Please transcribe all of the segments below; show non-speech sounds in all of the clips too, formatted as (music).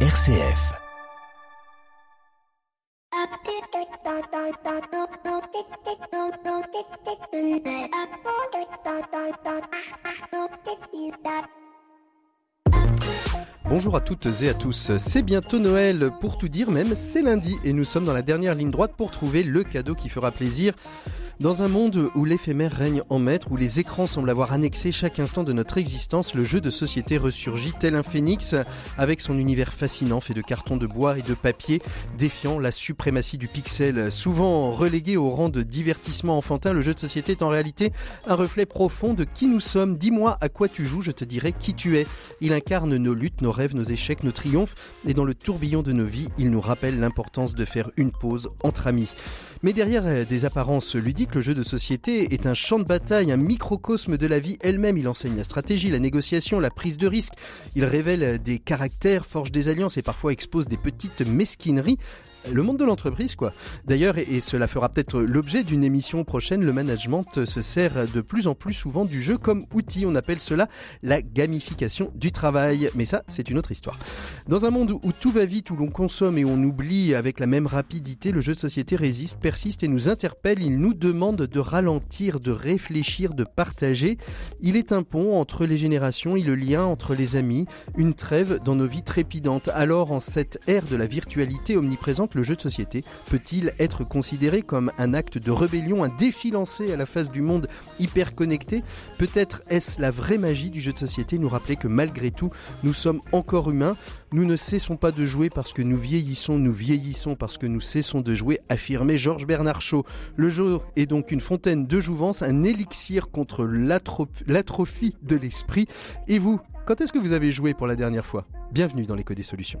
RCF. Bonjour à toutes et à tous, c'est bientôt Noël, pour tout dire même c'est lundi et nous sommes dans la dernière ligne droite pour trouver le cadeau qui fera plaisir dans un monde où l'éphémère règne en maître, où les écrans semblent avoir annexé chaque instant de notre existence, le jeu de société ressurgit tel un phénix, avec son univers fascinant fait de carton de bois et de papier, défiant la suprématie du pixel. Souvent relégué au rang de divertissement enfantin, le jeu de société est en réalité un reflet profond de qui nous sommes. Dis-moi à quoi tu joues, je te dirai qui tu es. Il incarne nos luttes, nos rêves, nos échecs, nos triomphes, et dans le tourbillon de nos vies, il nous rappelle l'importance de faire une pause entre amis. Mais derrière des apparences ludiques, le jeu de société est un champ de bataille, un microcosme de la vie elle-même. Il enseigne la stratégie, la négociation, la prise de risque. Il révèle des caractères, forge des alliances et parfois expose des petites mesquineries le monde de l'entreprise, quoi. D'ailleurs, et cela fera peut-être l'objet d'une émission prochaine, le management se sert de plus en plus souvent du jeu comme outil. On appelle cela la gamification du travail. Mais ça, c'est une autre histoire. Dans un monde où tout va vite, où l'on consomme et on oublie avec la même rapidité, le jeu de société résiste, persiste et nous interpelle. Il nous demande de ralentir, de réfléchir, de partager. Il est un pont entre les générations et le lien entre les amis, une trêve dans nos vies trépidantes. Alors, en cette ère de la virtualité omniprésente, le jeu de société peut-il être considéré comme un acte de rébellion, un défi lancé à la face du monde hyper connecté Peut-être est-ce la vraie magie du jeu de société, nous rappeler que malgré tout, nous sommes encore humains, nous ne cessons pas de jouer parce que nous vieillissons, nous vieillissons parce que nous cessons de jouer, affirmait Georges Bernard Shaw. Le jeu est donc une fontaine de jouvence, un élixir contre l'atrophie de l'esprit. Et vous, quand est-ce que vous avez joué pour la dernière fois? Bienvenue dans l'écho des solutions.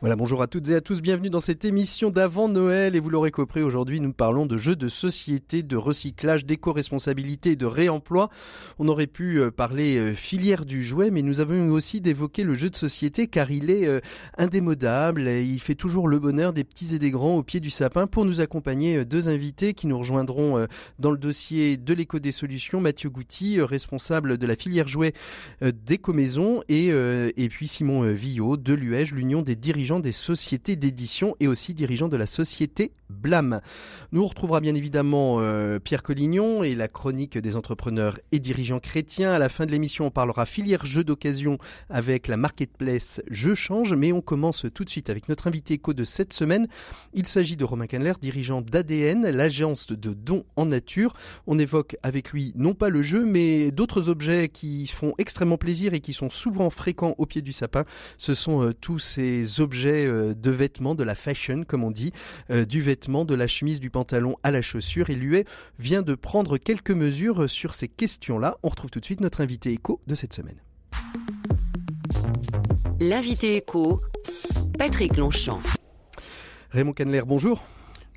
Voilà, bonjour à toutes et à tous, bienvenue dans cette émission d'avant Noël et vous l'aurez compris, aujourd'hui nous parlons de jeux de société, de recyclage, d'éco-responsabilité et de réemploi. On aurait pu euh, parler euh, filière du jouet, mais nous avons aussi d'évoquer le jeu de société car il est euh, indémodable et il fait toujours le bonheur des petits et des grands au pied du sapin. Pour nous accompagner, deux invités qui nous rejoindront dans le dossier de l'éco des solutions, Mathieu Gouty, responsable de la filière jouet d'éco-maison et, et puis Simon Villot de l'UEJ, l'Union des dirigeants des sociétés d'édition et aussi dirigeant de la société Blâme. Nous retrouvera bien évidemment euh, Pierre Collignon et la chronique des entrepreneurs et dirigeants chrétiens. À la fin de l'émission, on parlera filière jeux d'occasion avec la marketplace Je Change, mais on commence tout de suite avec notre invité éco de cette semaine. Il s'agit de Romain Canler, dirigeant d'ADN, l'agence de dons en nature. On évoque avec lui non pas le jeu, mais d'autres objets qui font extrêmement plaisir et qui sont souvent fréquents au pied du sapin. Ce sont euh, tous ces objets euh, de vêtements, de la fashion comme on dit, euh, du vêtement, de la chemise, du pantalon à la chaussure. Et l'UE vient de prendre quelques mesures sur ces questions-là. On retrouve tout de suite notre invité éco de cette semaine. L'invité éco, Patrick Longchamp. Raymond Canler, bonjour.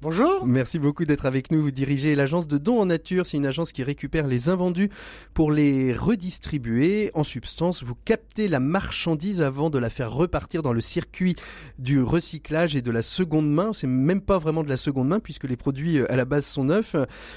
Bonjour. Merci beaucoup d'être avec nous. Vous dirigez l'agence de dons en nature. C'est une agence qui récupère les invendus pour les redistribuer. En substance, vous captez la marchandise avant de la faire repartir dans le circuit du recyclage et de la seconde main. C'est même pas vraiment de la seconde main puisque les produits euh, à la base sont neufs.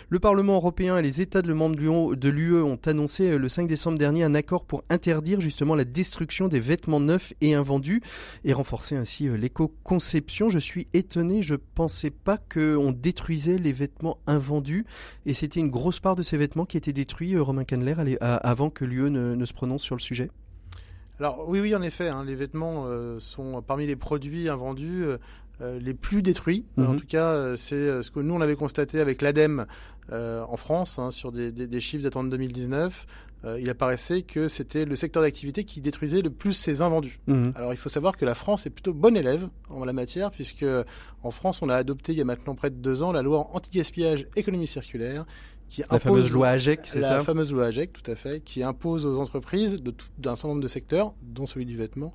Le Parlement européen et les États de membres de l'UE ont annoncé euh, le 5 décembre dernier un accord pour interdire justement la destruction des vêtements neufs et invendus et renforcer ainsi euh, l'éco-conception. Je suis étonné. Je pensais pas que qu'on détruisait les vêtements invendus et c'était une grosse part de ces vêtements qui étaient détruits, euh, Romain Canler, avant que l'UE ne, se prononce sur le sujet alors oui, oui, en effet, hein, les vêtements euh, sont parmi les produits invendus euh, les plus détruits. En mhm. tout cas, c'est ce que nous on avait constaté avec l'ADEME en France hein, sur des, des chiffres datant de 2019. Euh, il apparaissait que c'était le secteur d'activité qui détruisait le plus ses invendus. Mhm. Alors il faut savoir que la France est plutôt bonne élève en la matière, puisque en France on a adopté il y a maintenant près de deux ans la loi anti-gaspillage économie circulaire, qui la fameuse loi AGEC, c'est ça La fameuse loi AGEC, tout à fait, qui impose aux entreprises d'un certain nombre de secteurs, dont celui du vêtement,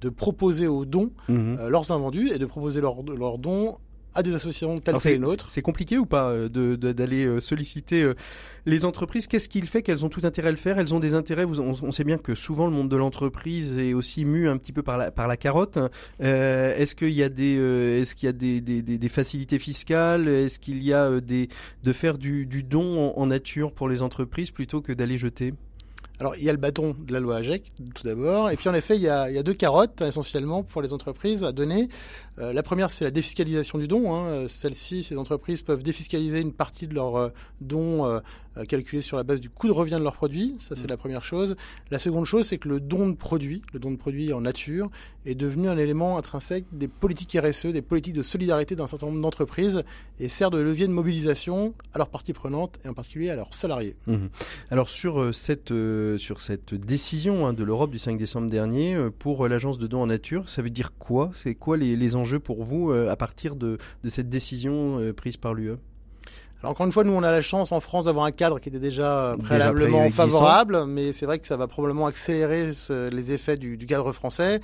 de proposer aux dons mhm. euh, leurs invendus et de proposer leurs, leurs dons à des associations telles que les nôtres. C'est compliqué ou pas d'aller solliciter les entreprises? Qu'est-ce qu'il fait qu'elles ont tout intérêt à le faire? Elles ont des intérêts? on, sait bien que souvent le monde de l'entreprise est aussi mu un petit peu par la, par la carotte. est-ce qu'il y a des, est-ce qu'il y a des, des, des, facilités fiscales? Est-ce qu'il y a des, de faire du, du don en nature pour les entreprises plutôt que d'aller jeter? Alors, il y a le bâton de la loi AGEC, tout d'abord. Et puis, en effet, il y, a, il y a deux carottes, essentiellement, pour les entreprises à donner. Euh, la première, c'est la défiscalisation du don. Hein. Celle-ci, ces entreprises peuvent défiscaliser une partie de leurs euh, dons euh, calculés sur la base du coût de revient de leurs produits. Ça, c'est mmh. la première chose. La seconde chose, c'est que le don de produit, le don de produit en nature, est devenu un élément intrinsèque des politiques RSE, des politiques de solidarité d'un certain nombre d'entreprises et sert de levier de mobilisation à leurs parties prenantes et en particulier à leurs salariés. Mmh. Alors, sur cette, sur cette décision hein, de l'Europe du 5 décembre dernier pour l'agence de dons en nature, ça veut dire quoi? C'est quoi les, les enjeux pour vous euh, à partir de, cette décision euh, prise par l'UE alors encore une fois, nous on a la chance en France d'avoir un cadre qui était déjà préalablement favorable, mais c'est vrai que ça va probablement accélérer les effets du, cadre français.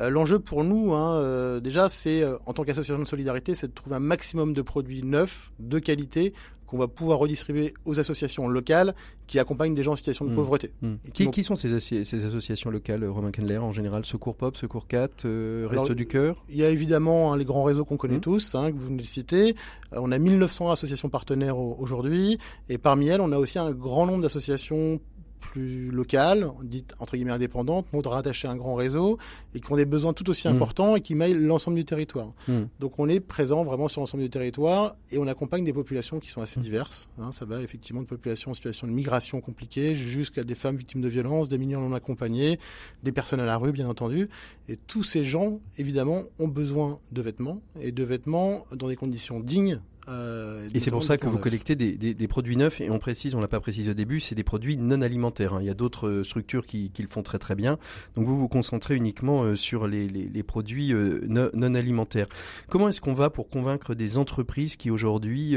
Euh, l'enjeu pour nous, hein, déjà, c'est en tant qu'association de solidarité, c'est de trouver un maximum de produits neufs, de qualité, qu'on va pouvoir redistribuer aux associations locales qui accompagnent des gens en situation de mmh. pauvreté. Mmh. Qui, sont ces, ces, associations locales, Romain Kendler, en général? Secours Pop, Secours 4, euh, Reste du Cœur? Il y a évidemment hein, les grands réseaux qu'on connaît mmh. tous, hein, que vous venez de citer. Euh, on a 1900 associations partenaires aujourd'hui, et parmi elles, on a aussi un grand nombre d'associations plus locales, dites entre guillemets indépendantes, mais rattachées à un grand réseau et qui ont des besoins tout aussi mm. importants et qui maillent l'ensemble du territoire. Mm. Donc on est présent vraiment sur l'ensemble du territoire et on accompagne des populations qui sont assez mm. diverses. Hein. ça va effectivement de populations en situation de migration compliquée jusqu'à des femmes victimes de violences, des mineurs non accompagnés, des personnes à la rue bien entendu. Et tous ces gens, évidemment, ont besoin de vêtements et de vêtements dans des conditions dignes euh, et c'est pour ça que vous collectez des, des, des, produits neufs, et on précise, on l'a pas précisé au début, c'est des produits non alimentaires. Hein. Il y a d'autres euh, structures qui, qui, le font très très bien. Donc vous vous concentrez uniquement euh, sur les, les, les produits non, non, alimentaires. Comment est-ce qu'on va pour convaincre des entreprises qui aujourd'hui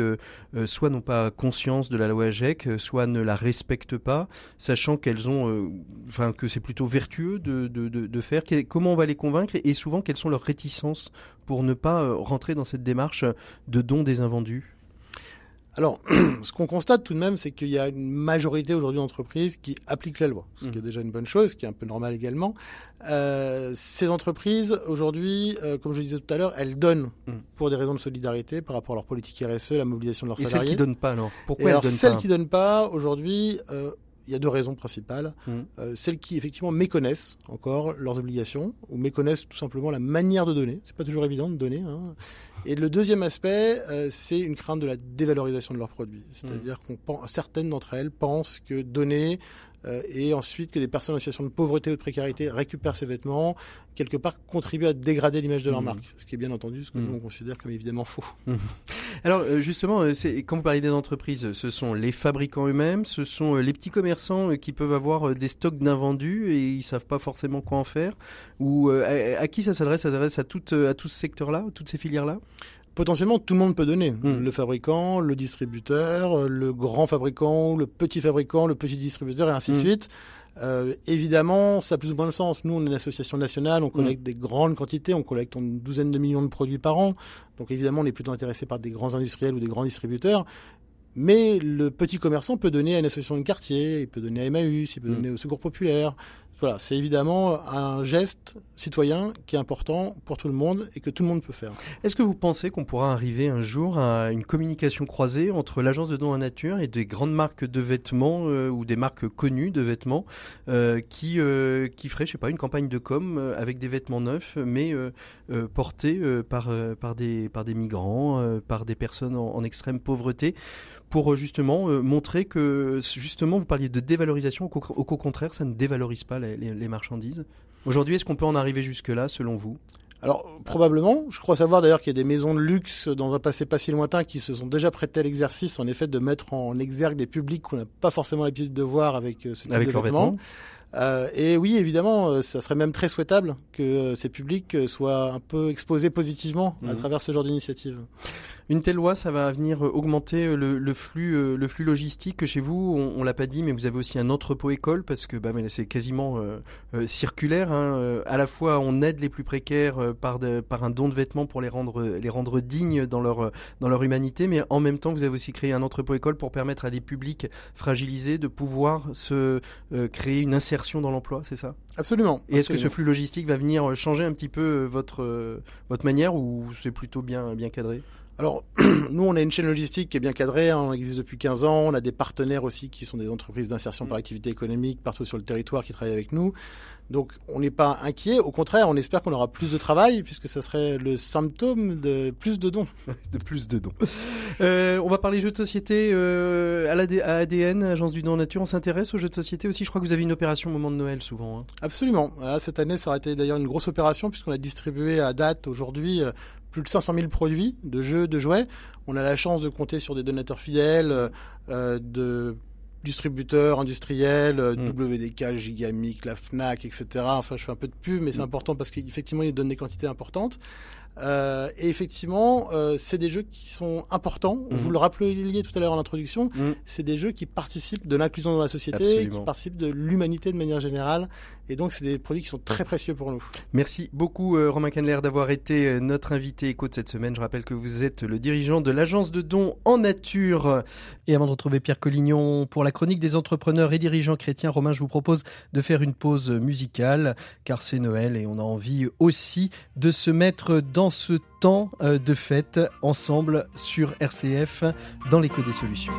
soit n'ont pas conscience de la loi AGEC, soit ne la respectent pas, sachant qu'elles ont, enfin que c'est plutôt vertueux de, de, de, de faire? Comment on va les convaincre? Et souvent quelles sont leurs réticences pour ne pas euh, rentrer dans cette démarche de don des invendus? Alors, (clears throat) ce qu'on constate tout de même, c'est qu'il y a une majorité aujourd'hui d'entreprises qui appliquent la loi, ce qui est mmh. déjà une bonne chose, ce qui est un peu normal également. Euh, ces entreprises, aujourd'hui, euh, comme je le disais tout à l'heure, elles donnent mmh. pour des raisons de solidarité par rapport à leur politique RSE, la mobilisation de leurs salariés. Et celles qui donnent pas, alors Pourquoi elles donnent celles qui donnent pas, aujourd'hui, euh, il y a deux raisons principales. Mmh. Euh, celles qui effectivement méconnaissent encore leurs obligations ou méconnaissent tout simplement la manière de donner. C'est pas toujours évident de donner. Hein. Et le deuxième aspect, euh, c'est une crainte de la dévalorisation de leurs produits. C'est-à-dire mmh. qu'on certaines d'entre elles pensent que donner euh, et ensuite que des personnes en situation de pauvreté ou de précarité récupèrent ces vêtements, quelque part contribuent à dégrader l'image de leur mmh. marque. Ce qui est bien entendu ce que nous on considère comme évidemment faux. Alors euh, justement, euh, quand vous parlez des entreprises, ce sont les fabricants eux-mêmes, ce sont les petits commerçants qui peuvent avoir des stocks d'invendus et ils savent pas forcément quoi en faire? Ou à, qui ça s'adresse? Ça s'adresse à à tout ce secteur-là, toutes ces filières-là? Potentiellement tout le monde peut donner. Hmm. Le fabricant, le distributeur, le grand fabricant, le petit fabricant, le petit distributeur et ainsi de hmm. suite. Euh, évidemment, ça a plus ou moins de sens. Nous, on est une association nationale, on collecte mm. des grandes quantités, on collecte une douzaine de millions de produits par an. Donc évidemment, on est plutôt intéressé par des grands industriels ou des grands distributeurs. Mais le petit commerçant peut donner à une association de quartier, il peut donner à Emmaüs, il peut donner au Secours Populaire, c'est évidemment un geste citoyen qui est important pour tout le monde et que tout le monde peut faire. Est-ce que vous pensez qu'on pourra arriver un jour à une communication croisée entre l'agence de dons à nature et des grandes marques de vêtements euh, ou des marques connues de vêtements euh, qui euh, qui feraient, je sais pas, une campagne de com euh, avec des vêtements neufs mais portés par des par des migrants, par des personnes en extrême pauvreté? Pour justement montrer que justement vous parliez de dévalorisation au, contraire ça ne dévalorise pas les, marchandises. Aujourd'hui, est-ce qu'on peut en arriver jusque-là, selon vous? Alors probablement, je crois savoir d'ailleurs qu'il y a des maisons de luxe dans un passé pas si lointain qui se sont déjà prêtées à l'exercice, en effet, de mettre en exergue des publics qu'on n'a pas forcément l'habitude de voir avec euh, ce type avec de vêtements. et oui, évidemment, ça serait même très souhaitable que ces publics soient un peu exposés positivement à mmh. travers ce genre d'initiative. Une telle loi, ça va venir augmenter le, flux, le flux logistique chez vous? On, l'a pas dit, mais vous avez aussi un entrepôt école parce que bah, c'est quasiment circulaire. Hein. À la fois, on aide les plus précaires par, par un don de vêtements pour les rendre, les rendre dignes dans leur, dans leur humanité, mais en même temps, vous avez aussi créé un entrepôt école pour permettre à des publics fragilisés de pouvoir se créer une insertion dans l'emploi, c'est ça? Absolument. Et est-ce que ce flux logistique va venir changer un petit peu votre, votre manière ou c'est plutôt bien, bien cadré? Alors, (clears throat) nous, on a une chaîne logistique qui est bien cadrée, hein, on existe depuis 15 ans, on a des partenaires aussi qui sont des entreprises d'insertion par activité économique partout sur le territoire qui travaillent avec nous. Donc, on n'est pas inquiet, au contraire, on espère qu'on aura plus de travail, puisque ça serait le symptôme de plus de dons. (laughs) de plus de dons. Euh, on va parler jeux de société euh, à ADN, Agence du Don Nature, on s'intéresse aux jeux de société aussi, je crois que vous avez une opération au moment de Noël souvent. Hein. Absolument, cette année, ça aurait été d'ailleurs une grosse opération, puisqu'on a distribué à date aujourd'hui euh, plus de 500 000 produits de jeux, de jouets. On a la chance de compter sur des donateurs fidèles, euh, de distributeurs industriels, euh, mm. WDK, Gigamic, la Fnac, etc. Enfin, je fais un peu de pub, mais c'est mm. important parce qu'effectivement, ils donnent des quantités importantes. Euh, et effectivement, euh, c'est des jeux qui sont importants. Mm. Vous le rappeliez tout à l'heure en introduction, c'est des jeux qui participent de l'inclusion dans la société, qui participent de l'humanité de manière générale. Et donc, c'est des produits qui sont très précieux pour nous. Merci beaucoup, euh, Romain Canler, d'avoir été euh, notre invité éco de cette semaine. Je rappelle que vous êtes le dirigeant de l'agence de dons en nature. Et avant de retrouver Pierre Collignon pour la chronique des entrepreneurs et dirigeants chrétiens, Romain, je vous propose de faire une pause musicale, car c'est Noël et on a envie aussi de se mettre dans ce temps euh, de fête ensemble sur RCF dans l'écho des solutions.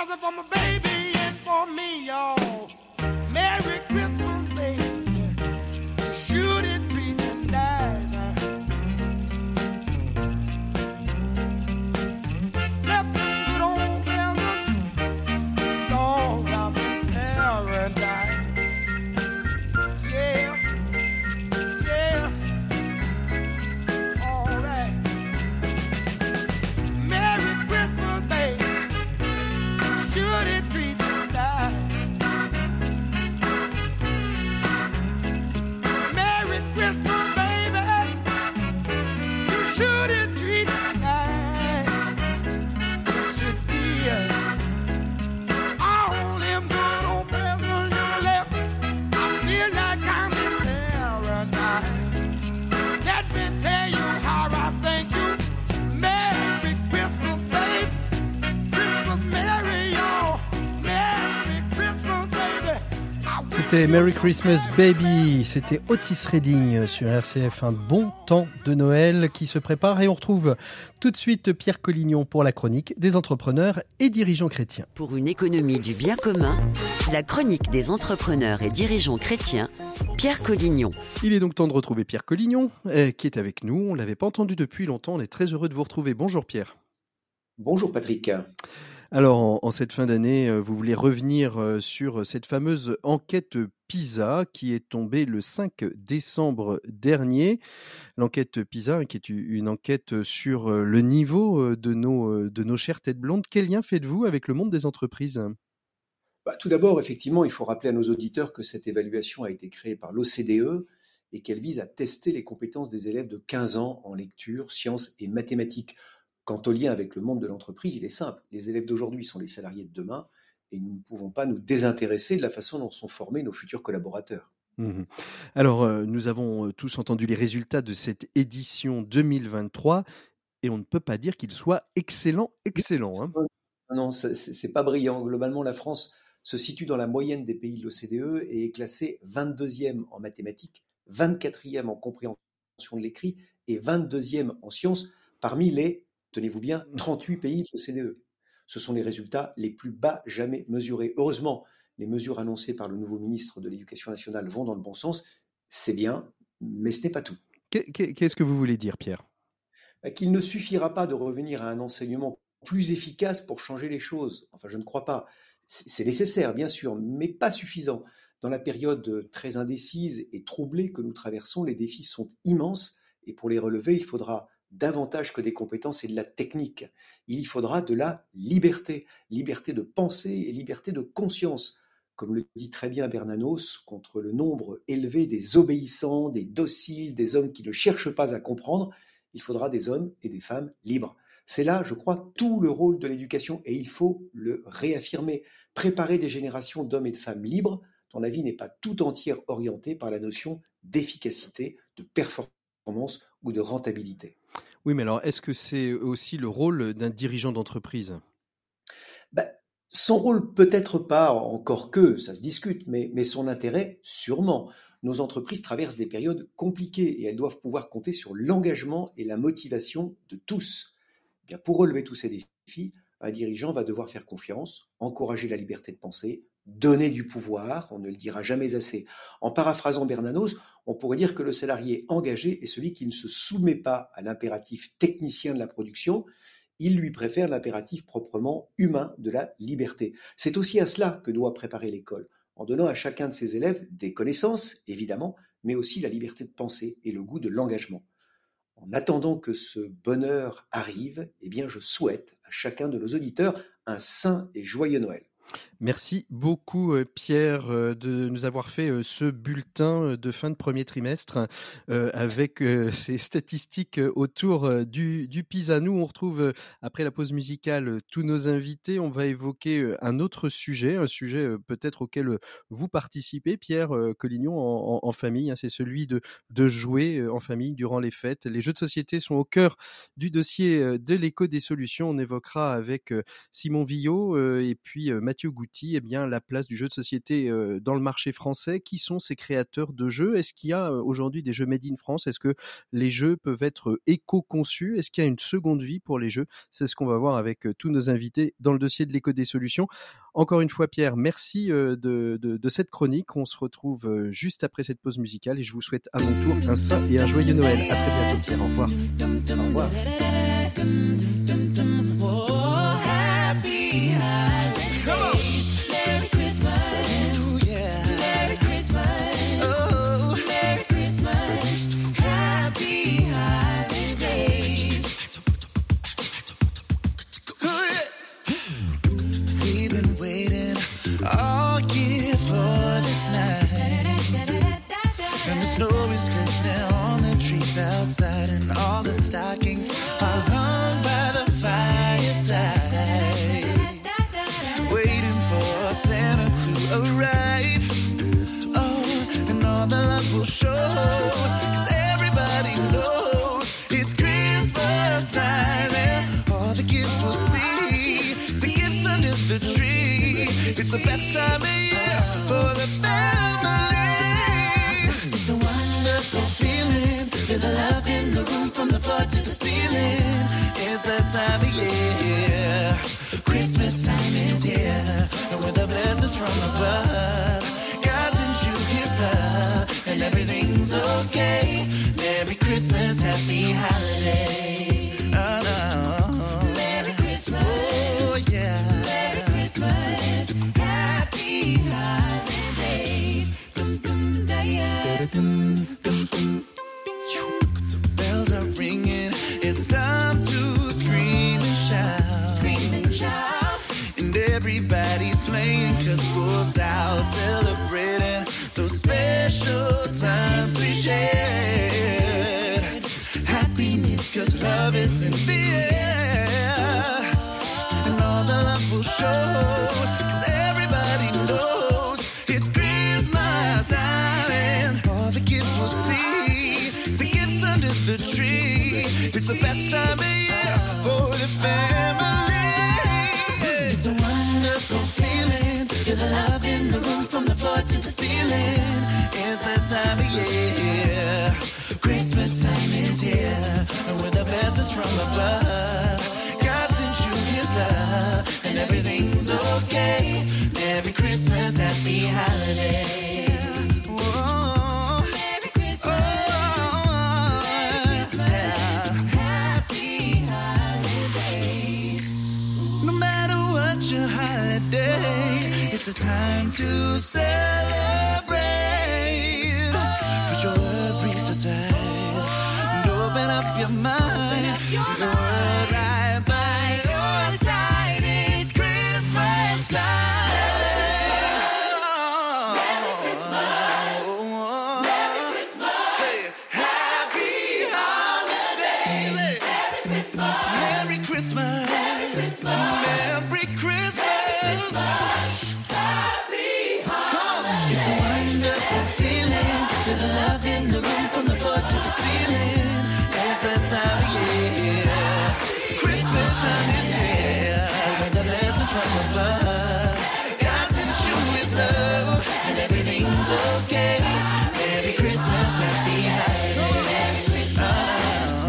present for my baby. C'était Merry Christmas Baby, c'était Otis Redding sur RCF, un bon temps de Noël qui se prépare et on retrouve tout de suite Pierre Collignon pour la chronique des entrepreneurs et dirigeants chrétiens. Pour une économie du bien commun, la chronique des entrepreneurs et dirigeants chrétiens, Pierre Collignon. Il est donc temps de retrouver Pierre Collignon eh, qui est avec nous, on l'avait pas entendu depuis longtemps, on est très heureux de vous retrouver. Bonjour Pierre. Bonjour Patrick. Alors, en, cette fin d'année, euh, vous voulez revenir euh, sur cette fameuse enquête PISA qui est tombée le 5 décembre dernier. L'enquête PISA, qui est une enquête sur euh, le niveau de nos, de nos chères têtes blondes. Quel lien faites-vous avec le monde des entreprises? Bah, Tout d'abord, effectivement, il faut rappeler à nos auditeurs que cette évaluation a été créée par l'OCDE et qu'elle vise à tester les compétences des élèves de 15 ans en lecture, sciences et mathématiques Quant au lien avec le monde de l'entreprise, il est simple. Les élèves d'aujourd'hui sont les salariés de demain et nous ne pouvons pas nous désintéresser de la façon dont sont formés nos futurs collaborateurs. Mmh Alors, euh, nous avons euh, tous entendu les résultats de cette édition 2023 et on ne peut pas dire qu'il soit excellent, excellent. Hein. Non, c'est pas brillant. Globalement, la France se situe dans la moyenne des pays de l'OCDE et est classée 22e en mathématiques, 24e en compréhension de l'écrit et 22e en sciences parmi les, tenez-vous bien, 38 mmh. pays de l'OCDE. Ce sont les résultats les plus bas jamais mesurés. Heureusement, les mesures annoncées par le nouveau ministre de l'Éducation nationale vont dans le bon sens. C'est bien, mais ce n'est pas tout. Qu'est-ce que vous voulez dire, Pierre? Bah, Qu'il ne suffira pas de revenir à un enseignement plus efficace pour changer les choses. Enfin, je ne crois pas. C'est nécessaire, bien sûr, mais pas suffisant. Dans la période très indécise et troublée que nous traversons, les défis sont immenses et pour les relever, il faudra davantage que des compétences et de la technique. Il y faudra de la liberté, liberté de penser et liberté de conscience. Comme le dit très bien Bernanos, contre le nombre élevé des obéissants, des dociles, des hommes qui ne cherchent pas à comprendre, il faudra des hommes et des femmes libres. C'est là, je crois, tout le rôle de l'éducation et il faut le réaffirmer. Préparer des générations d'hommes et de femmes libres dont la vie n'est pas tout entière orientée par la notion d'efficacité, de performance ou de rentabilité. Oui, mais alors est-ce que c'est aussi le rôle d'un dirigeant d'entreprise? Ben, Son rôle peut-être pas, encore que, ça se discute, mais, mais son intérêt, sûrement. Nos entreprises traversent des périodes compliquées et elles doivent pouvoir compter sur l'engagement et la motivation de tous. Eh bien, pour relever tous ces défis, un dirigeant va devoir faire confiance, encourager la liberté de penser, donner du pouvoir, on ne le dira jamais assez. En paraphrasant Bernanos, on pourrait dire que le salarié engagé est celui qui ne se soumet pas à l'impératif technicien de la production, il lui préfère l'impératif proprement humain de la liberté. C'est aussi à cela que doit préparer l'école, en donnant à chacun de ses élèves des connaissances, évidemment, mais aussi la liberté de penser et le goût de l'engagement. En attendant que ce bonheur arrive, eh bien je souhaite à chacun de nos auditeurs un saint et joyeux Noël. Merci beaucoup euh, Pierre euh, de nous avoir fait euh, ce bulletin de fin de premier trimestre avec (laughs) ces statistiques autour du, du PISA. Nous, on retrouve après la pause musicale tous nos invités. On va évoquer un autre sujet, un sujet peut-être auquel vous participez, Pierre Collignon, en, famille. Hein. C'est celui de, jouer en famille durant les fêtes. Les jeux de société sont au cœur du dossier de l'écho des solutions. On évoquera avec Simon Villot et puis Mathieu Goutti eh la place du jeu de société dans le marché français. Qui sont ces créateurs de jeux? Est-ce qu'il y a aujourd'hui des jeux made in France? Est-ce que les jeux peuvent être éco-conçus? Est-ce qu'il y a une seconde vie pour les jeux? C'est ce qu'on va voir avec tous nos invités dans le dossier de l'éco des solutions. Encore une fois, Pierre, merci de, de, cette chronique. On se retrouve juste après cette pause musicale et je vous souhaite à mon tour un saint et un joyeux Noël. À très bientôt, Pierre. Au revoir. Au revoir. to the ceiling. It's that time of year. Holiday, Christmas Happy Holiday No matter what your holiday it's a time to celebrate.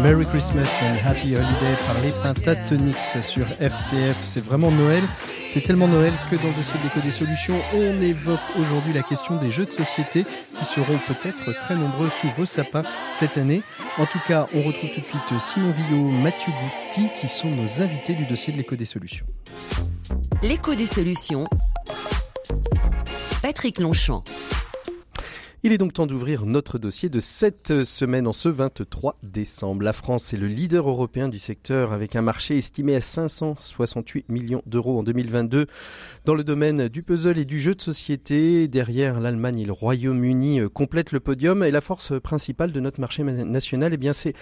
Merry Christmas and Happy Holiday par les Pentatonix sur RCF. C'est vraiment Noël. C'est tellement Noël que dans le dossier de l'éco des solutions, on évoque aujourd'hui la question des jeux de société qui seront peut-être très nombreux sous vos sapins cette année. En tout cas, on retrouve tout de suite Simon Villot, Mathieu Goutti qui sont nos invités du dossier de l'éco des solutions. L'écho des solutions. Patrick Longchamp. Il est donc temps d'ouvrir notre dossier de cette semaine en ce 23 décembre. La France est le leader européen du secteur avec un marché estimé à 568 millions d'euros en 2022 dans le domaine du puzzle et du jeu de société. Derrière l'Allemagne et le Royaume-Uni euh, complètent le podium et la force principale de notre marché ma- national, eh bien c'est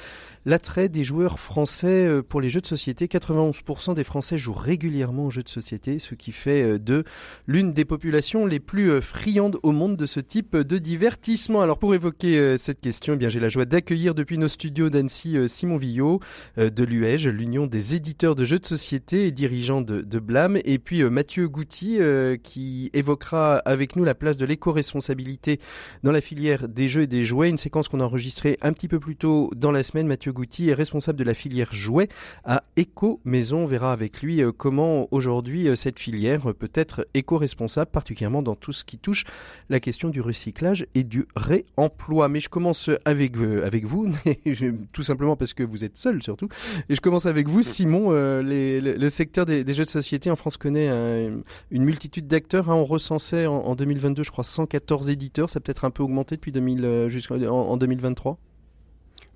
l'attrait des joueurs français euh, pour les jeux de société. 91% des Français jouent régulièrement aux jeux de société, ce qui fait euh, de l'une des populations les plus euh, friandes au monde de ce type de divertissement. Alors pour évoquer cette question, eh bien j'ai la joie d'accueillir depuis nos studios d'Annecy Simon Villot de l'UEG, l'Union des éditeurs de jeux de société et dirigeant de, de et puis Mathieu euh, qui évoquera avec nous la place de l'éco-responsabilité dans la filière des jeux et des jouets, une séquence qu'on a enregistrée un petit peu plus tôt dans la semaine. Mathieu Goutti est responsable de la filière jouets à Eco Maison. On verra avec lui euh, comment aujourd'hui euh, cette filière peut être éco-responsable, particulièrement dans tout ce qui touche la question du recyclage et du réemploi. Mais je commence avec, euh, avec vous, (laughs) tout simplement parce que vous êtes seul surtout. Et je commence avec vous, Simon. Le, secteur des, jeux de société en France connaît un- une multitude d'acteurs. hein. On recensait en, en 2022, je crois, 114 éditeurs. Ça a peut-être un peu augmenté depuis 2000, euh, jusqu'en en, en 2023.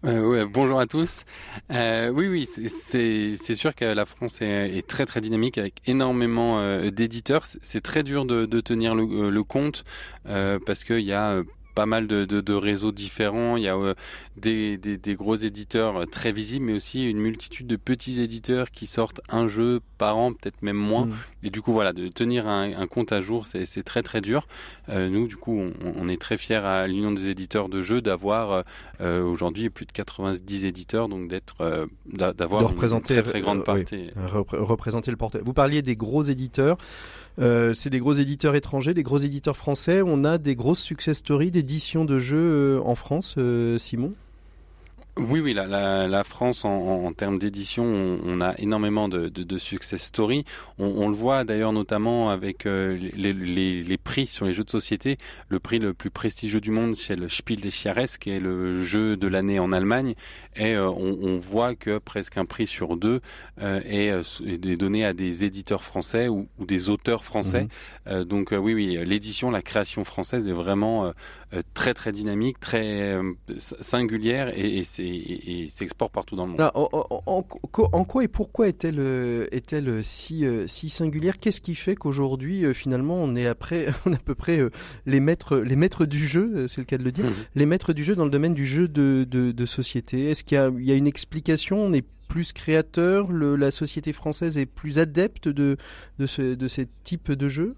Euh, bonjour à tous. Euh, oui, oui, c'est- sûr que la France est, très très dynamique avec énormément euh, d'éditeurs. C'est- très dur de, tenir le, le compte parce qu'il y a pas mal de, de, de réseaux différents. Il y a euh, des, des, des gros éditeurs euh, très visibles, mais aussi une multitude de petits éditeurs qui sortent un jeu par an, peut-être même moins. Mm. Et du coup, voilà, de tenir un, un compte à jour, c'est très très dur. Euh, nous, du coup, on, on est très fiers à l'Union des éditeurs de jeux d'avoir euh, aujourd'hui plus de 90 éditeurs, donc d'être, d'a- d'avoir une très très grande oui. partie. Représenter le portefeuille. Vous parliez des gros éditeurs. Euh, c'est des gros éditeurs étrangers, des gros éditeurs français. On a des grosses success stories d'éditions de jeux euh, en France, euh, Simon? Oui, oui, la, la, la France en, en, en termes d'édition, on, on a énormément de, de, de success story. On, on le voit d'ailleurs notamment avec euh, les, les, les prix sur les jeux de société. Le prix le plus prestigieux du monde, c'est le Spiel des Jahres, qui est le jeu de l'année en Allemagne. Et euh, on, on voit que presque un prix sur deux euh, est, euh, est donné à des éditeurs français ou, ou des auteurs français. Mhm. Euh, donc euh, oui, oui, l'édition, la création française est vraiment très très dynamique, très euh, singulière et, s'exporte partout dans le monde. Alors, en, en- en- en quoi et pourquoi est-elle euh, si euh, si singulière? Qu'est-ce qui fait qu'aujourd'hui euh, finalement on est après (laughs) on est à peu près euh, les maîtres les maîtres du jeu, euh, c'est le cas de le dire, Mhm. les maîtres du jeu dans le domaine du jeu de de, de société? Est-ce qu'il y a, il y a une explication? On est plus créateur, le- la société française est plus adepte de de ce de ces types de jeux?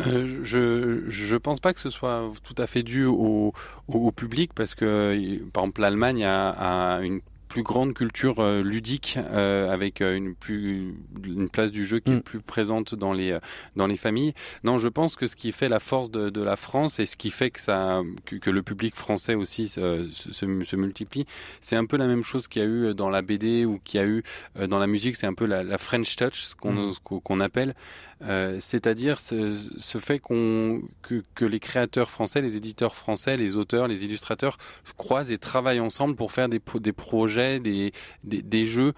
Euh, je je pense pas que ce soit tout à fait dû au, au, au public parce que par exemple l'Allemagne a, a une plus grande culture ludique avec une plus une place du jeu qui est mm. plus présente dans les dans les familles. Non, je pense que ce qui fait la force de, de la France et ce qui fait que ça que, le public français aussi se, se, se multiplie, c'est un peu la même chose qu'il y a eu dans la BD ou qu'il y a eu dans la musique. C'est un peu la, la French touch, ce qu'on mm. qu'on appelle, c'est-à-dire ce, fait qu'on que, les créateurs français, les éditeurs français, les auteurs, les illustrateurs croisent et travaillent ensemble pour faire des, des projets, des jeux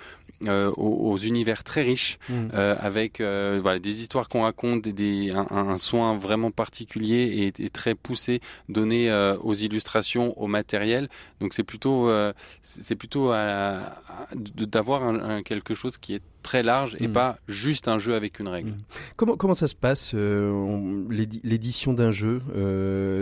euh, aux, univers très riches, mm. euh, avec euh, voilà, des histoires qu'on raconte, des, des un, un, soin vraiment particulier et, et très poussé donné aux illustrations, au matériel. Donc c'est plutôt, c'est plutôt d'avoir quelque chose qui est très large et mm. pas juste un jeu avec une règle. Mm. Comment, comment ça se passe, l'édition d'un jeu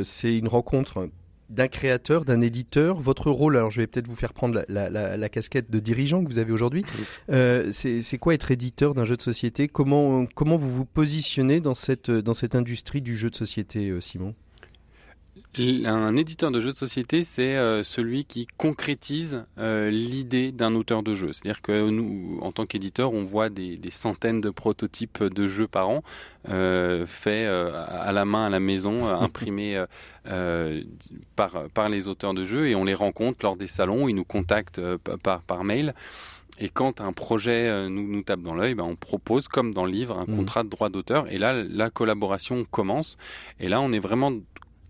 C'est une rencontre d'un créateur, d'un éditeur. Votre rôle, alors je vais peut-être vous faire prendre la, la, la, casquette de dirigeant que vous avez aujourd'hui. Euh, c'est quoi être éditeur d'un jeu de société? Comment comment vous vous positionnez dans cette dans cette industrie du jeu de société, euh, Simon? Un éditeur de jeux de société, c'est euh, celui qui concrétise euh, l'idée d'un auteur de jeu. C'est-à-dire que nous, en tant qu'éditeur, on voit des, des, centaines de prototypes de jeux par an, euh, faits euh, à la main à la maison, imprimés par, par les auteurs de jeux, et on les rencontre lors des salons. Ils nous contactent par, par mail. Et quand un projet nous, nous tape dans l'œil, ben on propose, comme dans le livre, un mmh. contrat de droit d'auteur. Et là, la collaboration commence. Et là, on est vraiment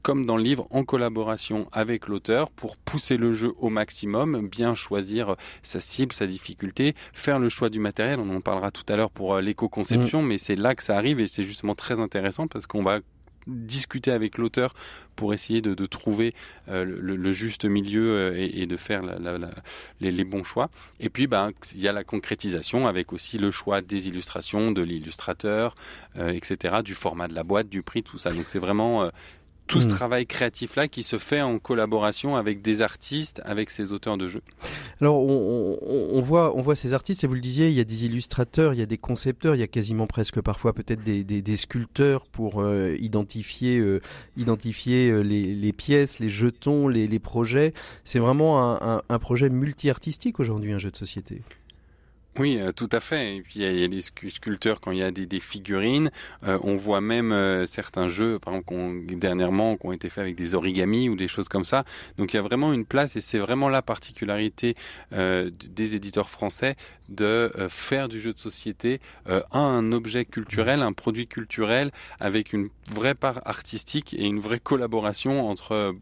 comme dans le livre, en collaboration avec l'auteur pour pousser le jeu au maximum, bien choisir sa cible, sa difficulté, faire le choix du matériel. On en parlera tout à l'heure pour euh, l'éco-conception, mm. mais c'est là que ça arrive et c'est justement très intéressant parce qu'on va discuter avec l'auteur pour essayer de, de trouver euh, le, le, juste milieu euh, et, et, de faire la, la, la, les, les, bons choix. Et puis, ben, il y a la concrétisation avec aussi le choix des illustrations, de l'illustrateur, euh, etc., du format de la boîte, du prix, tout ça. Donc, c'est vraiment tout ce hmm. travail créatif-là qui se fait en collaboration avec des artistes, avec ces auteurs de jeux. Alors, on, on, on, voit, on voit ces artistes, et vous le disiez, il y a des illustrateurs, il y a des concepteurs, il y a quasiment presque parfois peut-être des, des, des, sculpteurs pour euh, identifier, euh, identifier euh, les, les, pièces, les jetons, les, les projets. C'est vraiment un, un, un projet multi-artistique aujourd'hui, un jeu de société. Oui, euh, tout à fait. Et puis il y, a des sculpteurs quand il y a des, figurines. Euh, on voit même euh, certains jeux, par exemple, dernièrement, qui ont été faits avec des origamis ou des choses comme ça. Donc il y a vraiment une place et c'est vraiment la particularité des éditeurs français de faire du jeu de société un objet culturel, un produit culturel avec une vraie part artistique et une vraie collaboration entre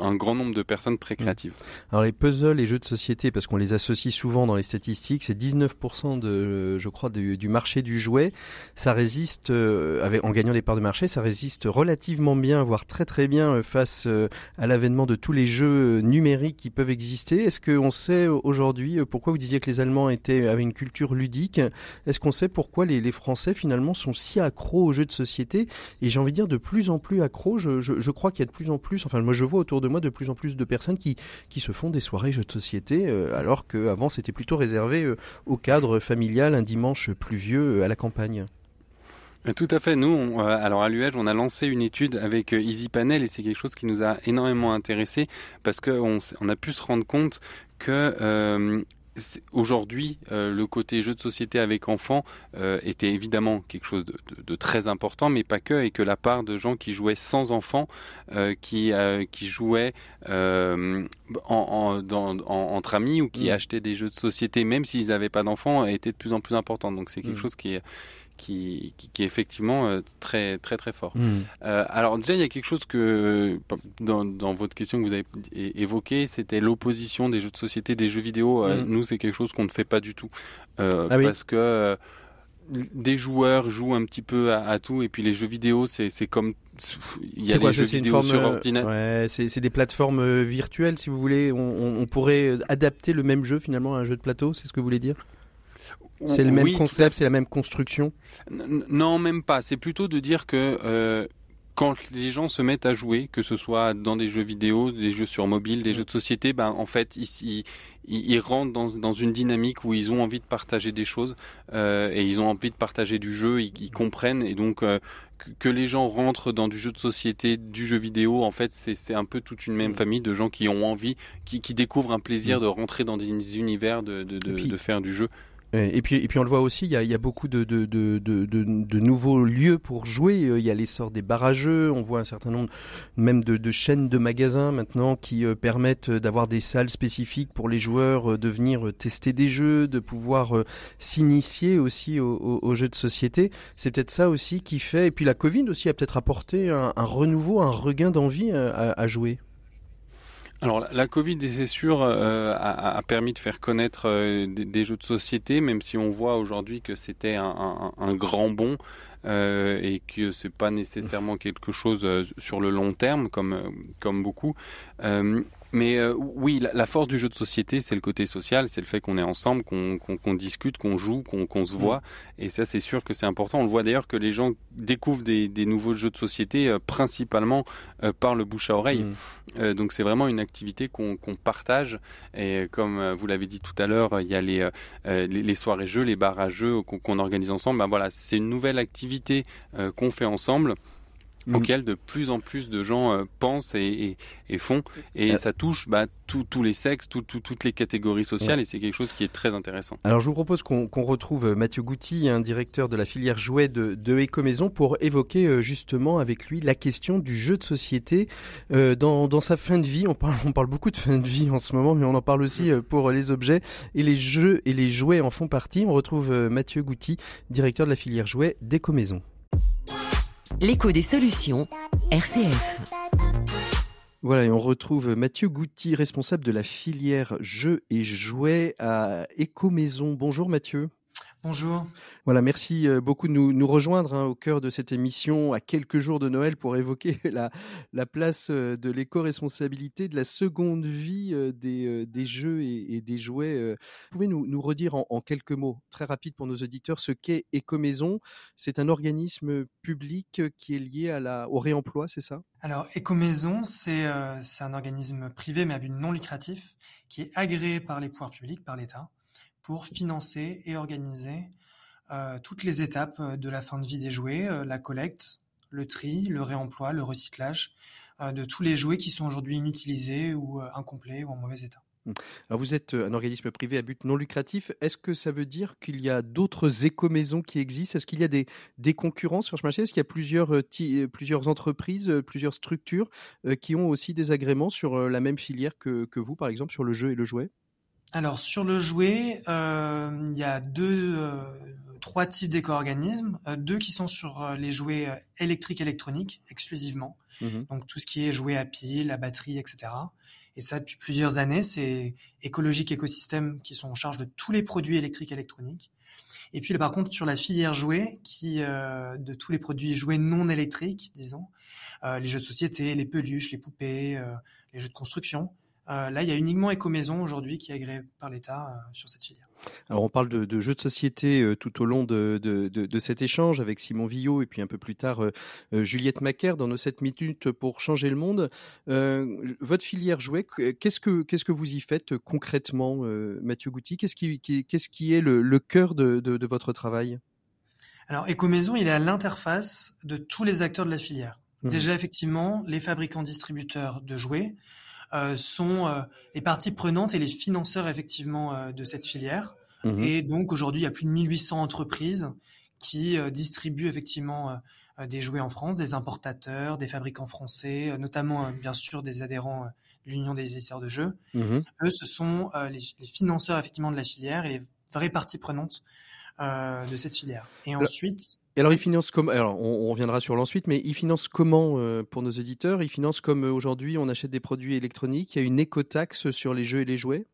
un grand nombre de personnes très mm. créatives. Alors les puzzles et jeux de société, parce qu'on les associe souvent dans les statistiques, c'est 19% de, je crois, du, marché du jouet. Ça résiste, euh, avec, en gagnant des parts de marché, ça résiste relativement bien, voire très très bien euh, face euh, à l'avènement de tous les jeux numériques qui peuvent exister. Est-ce qu'on sait aujourd'hui pourquoi vous disiez que les Allemands étaient avaient une culture ludique? Est-ce qu'on sait pourquoi les, les, Français finalement sont si accros aux jeux de société? Et j'ai envie de dire de plus en plus accros. Je, je, je crois qu'il y a de plus en plus, enfin moi je vois autour de moi de plus en plus de personnes qui, qui se font des soirées jeux de société, euh, alors qu'avant c'était plutôt réservé euh, au cadre familial, un dimanche pluvieux euh, à la campagne. Tout à fait. Nous, alors à l'UEG, on a lancé une étude avec EasyPanel et c'est quelque chose qui nous a énormément intéressé parce qu'on on a pu se rendre compte que aujourd'hui, euh, le côté jeu de société avec enfants euh, était évidemment quelque chose de, de, de, très important, mais pas que, et que la part de gens qui jouaient sans enfants, euh, qui, qui jouaient en, en, dans, en, entre amis ou qui mmh. achetaient des jeux de société, même s'ils n'avaient pas d'enfants, était de plus en plus importante. Donc c'est quelque mmh. chose qui est qui, qui, qui, est effectivement euh, très très très fort. Mmh. Euh, alors déjà il y a quelque chose que dans, dans votre question que vous avez évoqué, c'était l'opposition des jeux de société, des jeux vidéo. Mmh. nous c'est quelque chose qu'on ne fait pas du tout euh, ah oui. parce que euh, des joueurs jouent un petit peu à, à tout et puis les jeux vidéo c'est comme il y a quoi, les jeux vidéo sur ordinateur. Ouais, c'est des plateformes virtuelles si vous voulez. On, on, on pourrait adapter le même jeu finalement à un jeu de plateau, c'est ce que vous voulez dire? C'est le même oui, concept, c'est la même construction Non, même pas. C'est plutôt de dire que euh, quand les gens se mettent à jouer, que ce soit dans des jeux vidéo, des jeux sur mobile, des jeux de société, ben en fait ils, ils, rentrent dans, dans, une dynamique où ils ont envie de partager des choses euh, et ils ont envie de partager du jeu, ils, comprennent et donc euh, que, les gens rentrent dans du jeu de société, du jeu vidéo, en fait c'est un peu toute une même famille de gens qui ont envie, qui, qui découvrent un plaisir de rentrer dans des univers, de, de, de, de faire du jeu. Et puis, et puis on le voit aussi, il y a, il y a beaucoup de, de, de, de, nouveaux lieux pour jouer. Euh, il y a l'essor des barrageux, on voit un certain nombre même de, chaînes de magasins maintenant qui euh, permettent d'avoir des salles spécifiques pour les joueurs euh, de venir tester des jeux, de pouvoir s'initier aussi aux, jeux de société. C'est peut-être ça aussi qui fait. Et puis la Covid aussi a peut-être apporté un, un renouveau, un regain d'envie à, à jouer. Alors la Covid, c'est sûr, euh, a, a, permis de faire connaître euh, des, jeux de société, même si on voit aujourd'hui que c'était un, un, un, grand bond euh, et que c'est pas nécessairement quelque chose euh, sur le long terme comme comme beaucoup. Mais euh, oui, la, force du jeu de société, c'est le côté social, c'est le fait qu'on est ensemble, qu'on discute, qu'on joue, qu'on se voit. Mm. Et ça, c'est sûr que c'est important. On le voit d'ailleurs que les gens découvrent des, des nouveaux jeux de société euh, principalement euh, par le bouche à oreille. Mm. donc c'est vraiment une activité qu'on partage. Et comme vous l'avez dit tout à l'heure, il y a les, les, les, soirées jeux, les bars à jeux qu'on organise ensemble. Ben voilà, c'est une nouvelle activité qu'on fait ensemble. Mm. auquel de plus en plus de gens euh, pensent et, et, font. Et euh. ça touche bah, tous les sexes, toutes les catégories sociales, et c'est quelque chose qui est très intéressant. Alors je vous propose qu'on retrouve euh, Mathieu Gouty, un directeur de la filière jouets de, de Ecomaison, pour évoquer justement avec lui la question du jeu de société dans, dans, sa fin de vie. On parle, (laughs) on parle beaucoup de fin de vie en ce moment, mais on en parle aussi pour les objets. Et les jeux et les jouets en font partie. On retrouve Mathieu Gouty, directeur de la filière jouets d'Ecomaison. L'écho des solutions, RCF. Voilà, et on retrouve Mathieu Gouty, responsable de la filière jeux et jouets à Éco-Maison. Bonjour Mathieu. Bonjour. Voilà, merci euh, beaucoup de nous, nous rejoindre hein, au cœur de cette émission à quelques jours de Noël pour évoquer (laughs) la, la place euh, de l'éco-responsabilité, de la seconde vie euh, des, des jeux et, des jouets. Vous pouvez nous, nous redire en, quelques mots, très rapide pour nos auditeurs, ce qu'est Écomaison C'est un organisme public qui est lié à la, au réemploi, c'est ça? Alors, Écomaison, c'est c'est un organisme privé mais à but non lucratif qui est agréé par les pouvoirs publics, par l'État pour financer et organiser euh, toutes les étapes euh, de la fin de vie des jouets, euh, la collecte, le tri, le réemploi, le recyclage de tous les jouets qui sont aujourd'hui inutilisés ou incomplets ou en mauvais état. Mmh. Alors vous êtes un organisme privé à but non lucratif. Est-ce que ça veut dire qu'il y a d'autres éco-maisons qui existent? Est-ce qu'il y a des, des concurrents sur ce marché? Est-ce qu'il y a plusieurs, entreprises, plusieurs structures qui ont aussi des agréments sur la même filière que vous, par exemple, sur le jeu et le jouet? Alors sur le jouet, euh, il y a deux, euh, trois types d'éco-organismes, euh, deux qui sont sur les jouets électriques électroniques exclusivement, mmh donc tout ce qui est jouet à pile, à batterie, etc. Et ça depuis plusieurs années, c'est écologique écosystème qui sont en charge de tous les produits électriques électroniques. Et puis par contre sur la filière jouet, qui de tous les produits jouets non électriques, disons, les jeux de société, les peluches, les poupées, les jeux de construction. Euh, là, il y a uniquement Ecomaison aujourd'hui qui est agréé par l'État euh, sur cette filière. Alors on parle de, jeux de société euh, tout au long de, cet échange avec Simon Villot et puis un peu plus tard Juliette Macaire dans nos 7 minutes pour changer le monde. votre filière jouet, qu'est-ce que qu'est-ce que vous y faites concrètement, Mathieu Gouty? Qu'est-ce qui, qu'est-ce qui est le, cœur de, votre travail? Alors Ecomaison, il est à l'interface de tous les acteurs de la filière. Mmh. Déjà effectivement, les fabricants distributeurs de jouets, sont euh, les parties prenantes et les financeurs effectivement euh, de cette filière. Mmh et donc aujourd'hui, il y a plus de 1800 entreprises qui distribuent effectivement des jouets en France, des importateurs, des fabricants français, notamment bien sûr des adhérents de l'Union des éditeurs de jeux. Mmh Eux, ce sont les, les, financeurs effectivement de la filière et les vraies parties prenantes euh, de cette filière. Et ensuite. Et alors, ils financent comme. Alors, on, reviendra sur l'ensuite, mais ils financent comment euh, pour nos éditeurs? Ils financent comme euh, aujourd'hui, on achète des produits électroniques. Il y a une éco-taxe sur les jeux et les jouets?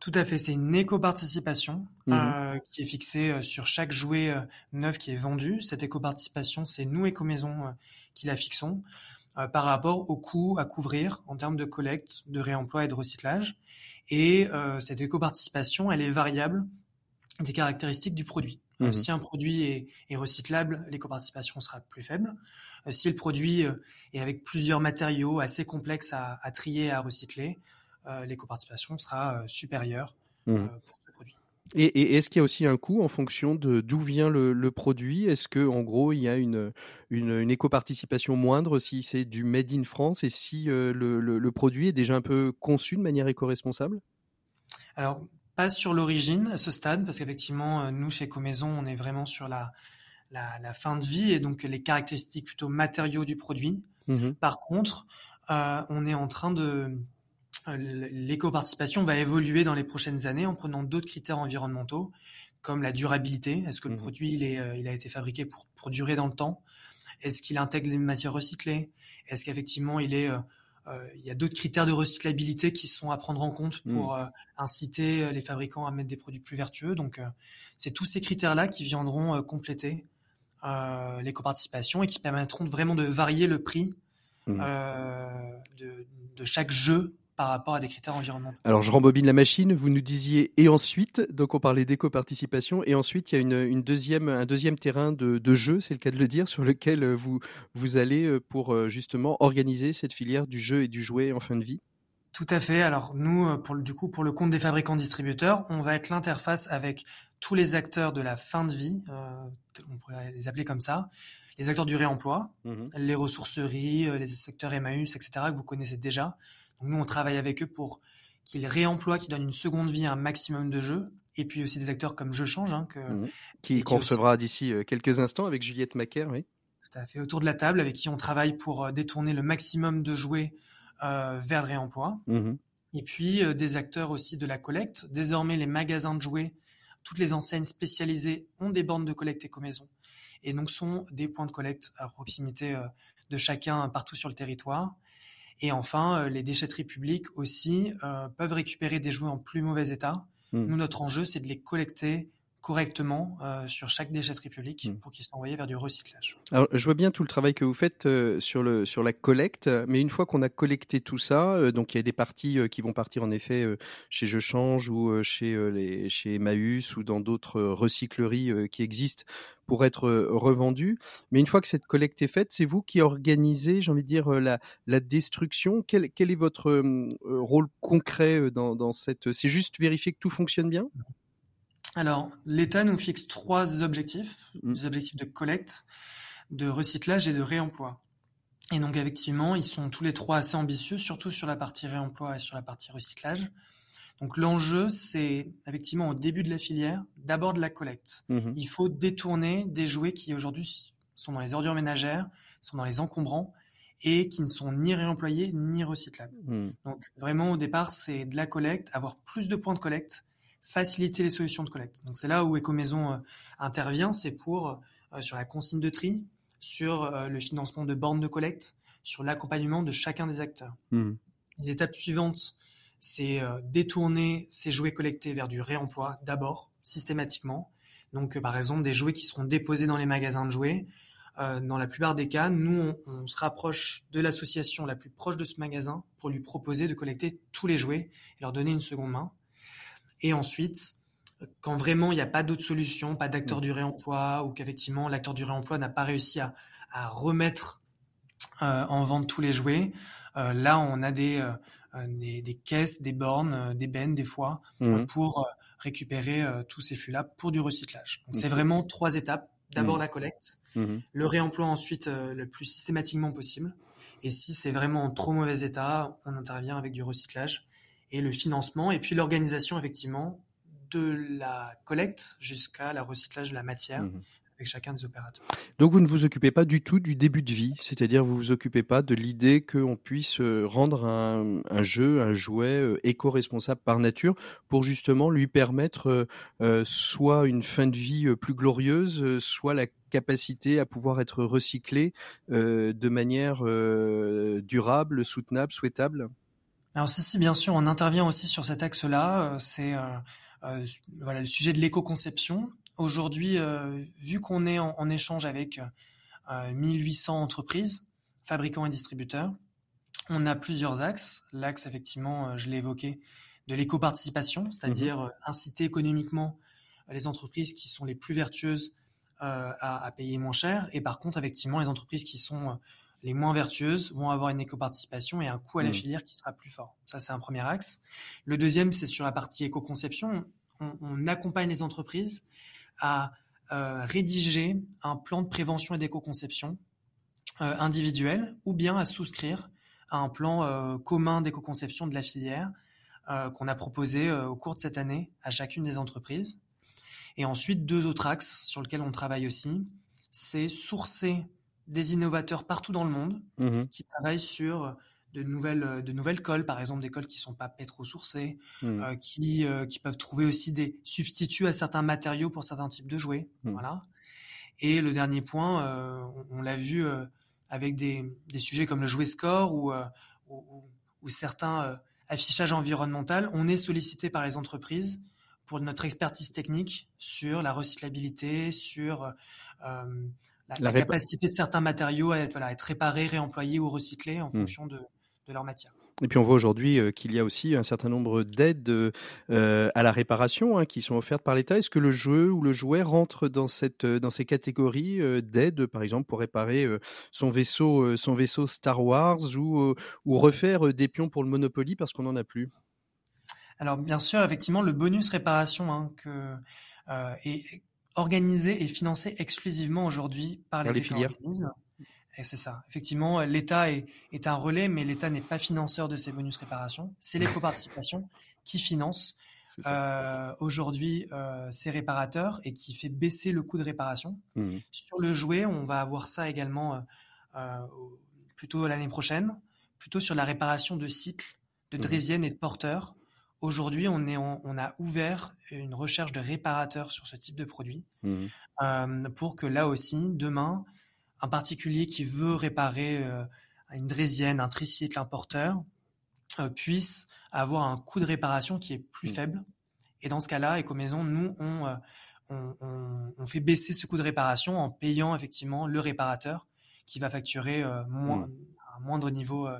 Tout à fait, c'est une éco-participation mmh qui est fixée sur chaque jouet neuf qui est vendu. Cette éco-participation, c'est nous, Éco-Maison, qui la fixons par rapport au coût à couvrir en termes de collecte, de réemploi et de recyclage. Et cette éco-participation, elle est variable des caractéristiques du produit. Euh, mhm. si un produit est, est recyclable, l'éco-participation sera plus faible. Euh, si le produit est avec plusieurs matériaux assez complexes à, à trier et à recycler, l'éco-participation sera supérieure mhm. pour ce produit. Et, et est-ce qu'il y a aussi un coût en fonction de d'où vient le, le produit? Est-ce que en gros il y a une, une, une éco-participation moindre si c'est du made in France et si le, le, le, produit est déjà un peu conçu de manière éco-responsable? Alors pas sur l'origine à ce stade, parce qu'effectivement, euh, nous, chez Comaison, on est vraiment sur la, la, la, fin de vie et donc les caractéristiques plutôt matériaux du produit. Mmh Par contre, euh, on est en train de... Euh, l'éco-participation va évoluer dans les prochaines années en prenant d'autres critères environnementaux, comme la durabilité. Est-ce que le mmh produit, il, est, il a été fabriqué pour, pour durer dans le temps? Est-ce qu'il intègre les matières recyclées? Est-ce qu'effectivement, il est il y a d'autres critères de recyclabilité qui sont à prendre en compte mm. pour euh, inciter euh, les fabricants à mettre des produits plus vertueux. Donc, c'est tous ces critères-là qui viendront compléter l'éco-participation et qui permettront vraiment de varier le prix mm. de, de, chaque jeu par rapport à des critères environnementaux. Alors je rembobine la machine, vous nous disiez et ensuite, donc on parlait d'éco-participation, et ensuite il y a une, une, deuxième, un deuxième terrain de, de jeu, c'est le cas de le dire, sur lequel euh, vous, vous allez euh, pour euh, justement organiser cette filière du jeu et du jouet en fin de vie tout à fait. Alors nous, pour, du coup, pour le compte des fabricants distributeurs, on va être l'interface avec tous les acteurs de la fin de vie, euh, on pourrait les appeler comme ça, les acteurs du réemploi, mmh les ressourceries, les secteurs Emmaüs, etc., que vous connaissez déjà, donc nous, on travaille avec eux pour qu'ils réemploient, qu'ils donnent une seconde vie à un maximum de jeux. Et puis aussi des acteurs comme Je Change, hein, que, mmh. qui qu'on recevra d'ici euh, quelques instants avec Juliette Macaire, oui. Tout à fait, autour de la table, avec qui on travaille pour euh, détourner le maximum de jouets euh, vers le réemploi. Mmh Et puis euh, des acteurs aussi de la collecte. Désormais, les magasins de jouets, toutes les enseignes spécialisées ont des bornes de collecte éco-maison. Et donc sont des points de collecte à proximité de chacun partout sur le territoire. Et enfin, euh, les déchetteries publiques aussi euh, peuvent récupérer des jouets en plus mauvais état. Mmh. Nous, notre enjeu, c'est de les collecter correctement euh, sur chaque déchetterie publique mmh. pour qu'ils soient envoyés vers du recyclage. Alors, je vois bien tout le travail que vous faites euh, sur, le, sur la collecte, mais une fois qu'on a collecté tout ça, euh, donc il y a des parties qui vont partir en effet chez Je Change ou chez, les, chez Emmaüs ou dans d'autres recycleries qui existent pour être revendues. Mais une fois que cette collecte est faite, c'est vous qui organisez, j'ai envie de dire, la, la destruction. Quel, quel est votre rôle concret dans, dans cette... C'est juste vérifier que tout fonctionne bien? Alors, l'État nous fixe trois objectifs, mmh. des objectifs de collecte, de recyclage et de réemploi. Et donc, effectivement, ils sont tous les trois assez ambitieux, surtout sur la partie réemploi et sur la partie recyclage. Donc, l'enjeu, c'est effectivement au début de la filière, d'abord de la collecte. Mmh. Il faut détourner des jouets qui aujourd'hui sont dans les ordures ménagères, sont dans les encombrants et qui ne sont ni réemployés ni recyclables. Mmh. Donc, vraiment, au départ, c'est de la collecte, avoir plus de points de collecte faciliter les solutions de collecte. Donc c'est là où Ecomaison euh, intervient, c'est pour euh, sur la consigne de tri, sur euh, le financement de bornes de collecte, sur l'accompagnement de chacun des acteurs. Mmh. L'étape suivante, c'est détourner ces jouets collectés vers du réemploi d'abord, systématiquement. Donc par exemple des jouets qui seront déposés dans les magasins de jouets. dans la plupart des cas, nous, on, on se rapproche de l'association la plus proche de ce magasin pour lui proposer de collecter tous les jouets et leur donner une seconde main. Et ensuite, quand vraiment il n'y a pas d'autre solution, pas d'acteur mmh. du réemploi, ou qu'effectivement l'acteur du réemploi n'a pas réussi à, à remettre euh, en vente tous les jouets, euh, là on a des, euh, des, des, caisses, des bornes, des bennes des fois, mmh. pour récupérer tous ces fûts-là pour du recyclage. Donc c'est vraiment trois étapes. D'abord mmh. la collecte, le réemploi ensuite le plus systématiquement possible. Et si c'est vraiment en trop mauvais état, on intervient avec du recyclage et le financement, et puis l'organisation effectivement de la collecte jusqu'à la recyclage de la matière. Mmh avec chacun des opérateurs. Donc vous ne vous occupez pas du tout du début de vie, c'est-à-dire vous vous occupez pas de l'idée qu'on puisse euh, rendre un, un, jeu, un jouet euh, éco-responsable par nature pour justement lui permettre euh, soit une fin de vie plus glorieuse, soit la capacité à pouvoir être recyclé euh, de manière durable, soutenable, souhaitable? Alors si, si, bien sûr, on intervient aussi sur cet axe-là. Euh, c'est euh, euh, voilà le sujet de l'éco-conception. Aujourd'hui, euh, vu qu'on est en, en, échange avec 1800 entreprises, fabricants et distributeurs, on a plusieurs axes. L'axe, effectivement, je l'ai évoqué, de l'éco-participation, c'est-à-dire mmh inciter économiquement les entreprises qui sont les plus vertueuses à, à, payer moins cher. Et par contre, effectivement, les entreprises qui sont les moins vertueuses vont avoir une éco-participation et un coût à la mmh. filière qui sera plus fort. Ça, c'est un premier axe. Le deuxième, c'est sur la partie éco-conception. On, on, accompagne les entreprises à euh, rédiger un plan de prévention et d'éco-conception euh, individuel ou bien à souscrire à un plan euh, commun d'éco-conception de la filière qu'on a proposé au cours de cette année à chacune des entreprises. Et ensuite, deux autres axes sur lesquels on travaille aussi, c'est sourcer des innovateurs partout dans le monde mmh qui travaillent sur de nouvelles, de nouvelles cols, par exemple des cols qui sont pas pétro-sourcés, mmh. euh, qui, euh, qui peuvent trouver aussi des substituts à certains matériaux pour certains types de jouets. Mmh. Voilà. Et le dernier point, euh, on, on l'a vu euh, avec des, des, sujets comme le jouet score ou, euh, ou, ou certains euh, affichages environnemental, on est sollicité par les entreprises pour notre expertise technique sur la recyclabilité, sur la, la, la capacité de certains matériaux à être, voilà, être réparés, réemployés ou recyclés en mmh. fonction de, de, leur matière. Et puis on voit aujourd'hui euh, qu'il y a aussi un certain nombre d'aides euh, à la réparation hein, qui sont offertes par l'État. Est-ce que le jeu ou le jouet rentre dans cette dans ces catégories euh, d'aides, par exemple pour réparer euh, son vaisseau son vaisseau Star Wars ou ou refaire des pions pour le Monopoly parce qu'on n'en a plus? Alors bien sûr, effectivement, le bonus réparation hein, que est organisé et financé exclusivement aujourd'hui par les. Et c'est ça. Effectivement, l'État est, est, un relais, mais l'État n'est pas financeur de ces bonus réparation. C'est les (laughs) coparticipations qui financent euh, aujourd'hui euh, ces réparateurs et qui fait baisser le coût de réparation. Mmh. Sur le jouet, on va avoir ça également euh, plutôt l'année prochaine, plutôt sur la réparation de cycles, de draisiennes mmh. et de porteurs. Aujourd'hui, on, est en, on a ouvert une recherche de réparateurs sur ce type de produit mmh. euh, pour que là aussi, demain, un particulier qui veut réparer euh, une draisienne, un tricycle, un porteur, euh, puisse avoir un coût de réparation qui est plus mmh. faible. Et dans ce cas-là, Ecomaison, nous, on, on, on, on, fait baisser ce coût de réparation en payant effectivement le réparateur qui va facturer moins, mmh moindre niveau euh.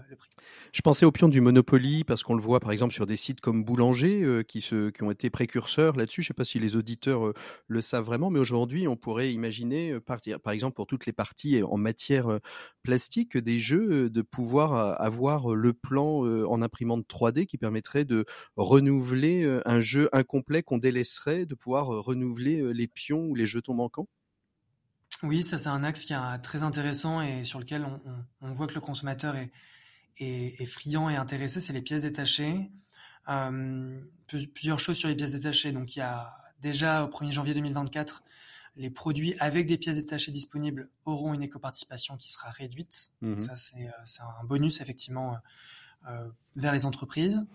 Je pensais aux pions du Monopoly parce qu'on le voit par exemple sur des sites comme Boulanger euh, qui, ont été précurseurs là-dessus. Je ne sais pas si les auditeurs euh, le savent vraiment, mais aujourd'hui on pourrait imaginer, par, exemple pour toutes les parties en matière plastique des jeux, de pouvoir avoir le plan en imprimante 3D qui permettrait de renouveler un jeu incomplet qu'on délaisserait, de pouvoir renouveler les pions ou les jetons manquants. Oui, ça c'est un axe qui est très intéressant et sur lequel on, on, on voit que le consommateur est, est, est friand et intéressé, c'est les pièces détachées. Euh, plusieurs choses sur les pièces détachées. Donc il y a déjà au 1er janvier 2024, les produits avec des pièces détachées disponibles auront une éco-participation qui sera réduite. Mmh. Donc ça c'est un bonus effectivement euh, vers les entreprises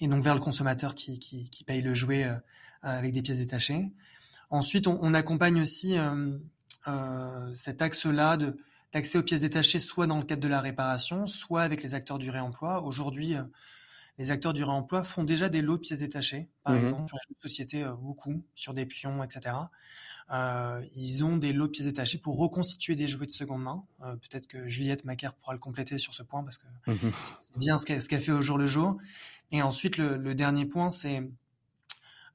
et donc vers le consommateur qui, qui, qui paye le jouet euh, avec des pièces détachées. Ensuite, on, on accompagne aussi euh, euh, cet axe-là de d'accès aux pièces détachées, soit dans le cadre de la réparation, soit avec les acteurs du réemploi. Aujourd'hui, euh, les acteurs du réemploi font déjà des lots de pièces détachées, par mmh. exemple, sur les sociétés, euh, beaucoup, sur des pions, etc. Euh, ils ont des lots de pièces détachées pour reconstituer des jouets de seconde main. Euh, Peut-être que Juliette Macaire pourra le compléter sur ce point parce que mmh. c'est bien ce qu'elle qu fait au jour le jour. Et ensuite, le, le dernier point, c'est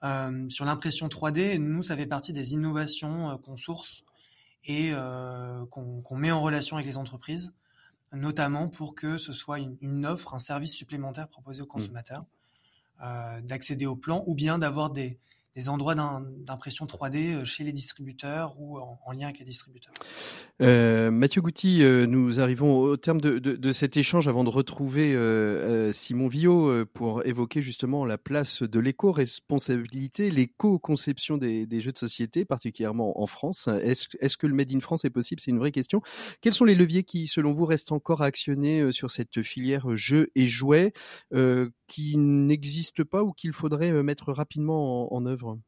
euh, sur l'impression 3D. Nous, ça fait partie des innovations qu'on source et euh, qu'on qu met en relation avec les entreprises, notamment pour que ce soit une, une offre, un service supplémentaire proposé aux mmh. consommateurs, mmh. euh, d'accéder au plan ou bien d'avoir des, des endroits d'impression 3D euh, chez les distributeurs ou en, en lien avec les distributeurs. Euh, Mathieu Gouty, euh, nous arrivons au terme de, cet échange avant de retrouver euh, Simon Villot pour évoquer justement la place de l'éco-responsabilité, l'éco-conception des, jeux de société, particulièrement en France. Est-ce est que le Made in France est possible? C'est une vraie question. Quels sont les leviers qui, selon vous, restent encore à actionner sur cette filière jeux et jouets? Qui n'existent pas ou qu'il faudrait mettre rapidement en, en œuvre?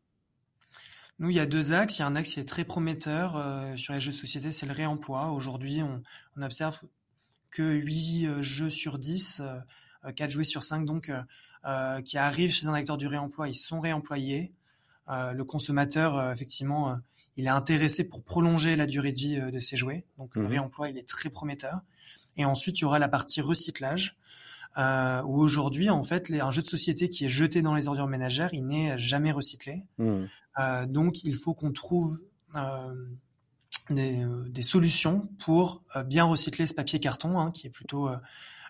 Nous, il y a deux axes. Il y a un axe qui est très prometteur euh, sur les jeux de société, c'est le réemploi. Aujourd'hui, on, on, observe que 8 euh, jeux sur 10, euh, 4 jouets sur 5, donc, euh, euh, qui arrivent chez un acteur du réemploi, ils sont réemployés. Euh, le consommateur, effectivement, il est intéressé pour prolonger la durée de vie de ses jouets. Donc, mmh. le réemploi, il est très prometteur. Et ensuite, il y aura la partie recyclage. Euh, où aujourd'hui, en fait, les, un jeu de société qui est jeté dans les ordures ménagères, il n'est jamais recyclé. Mmh. Euh, donc, il faut qu'on trouve euh, des, euh, des, solutions pour bien recycler ce papier carton, hein, qui est plutôt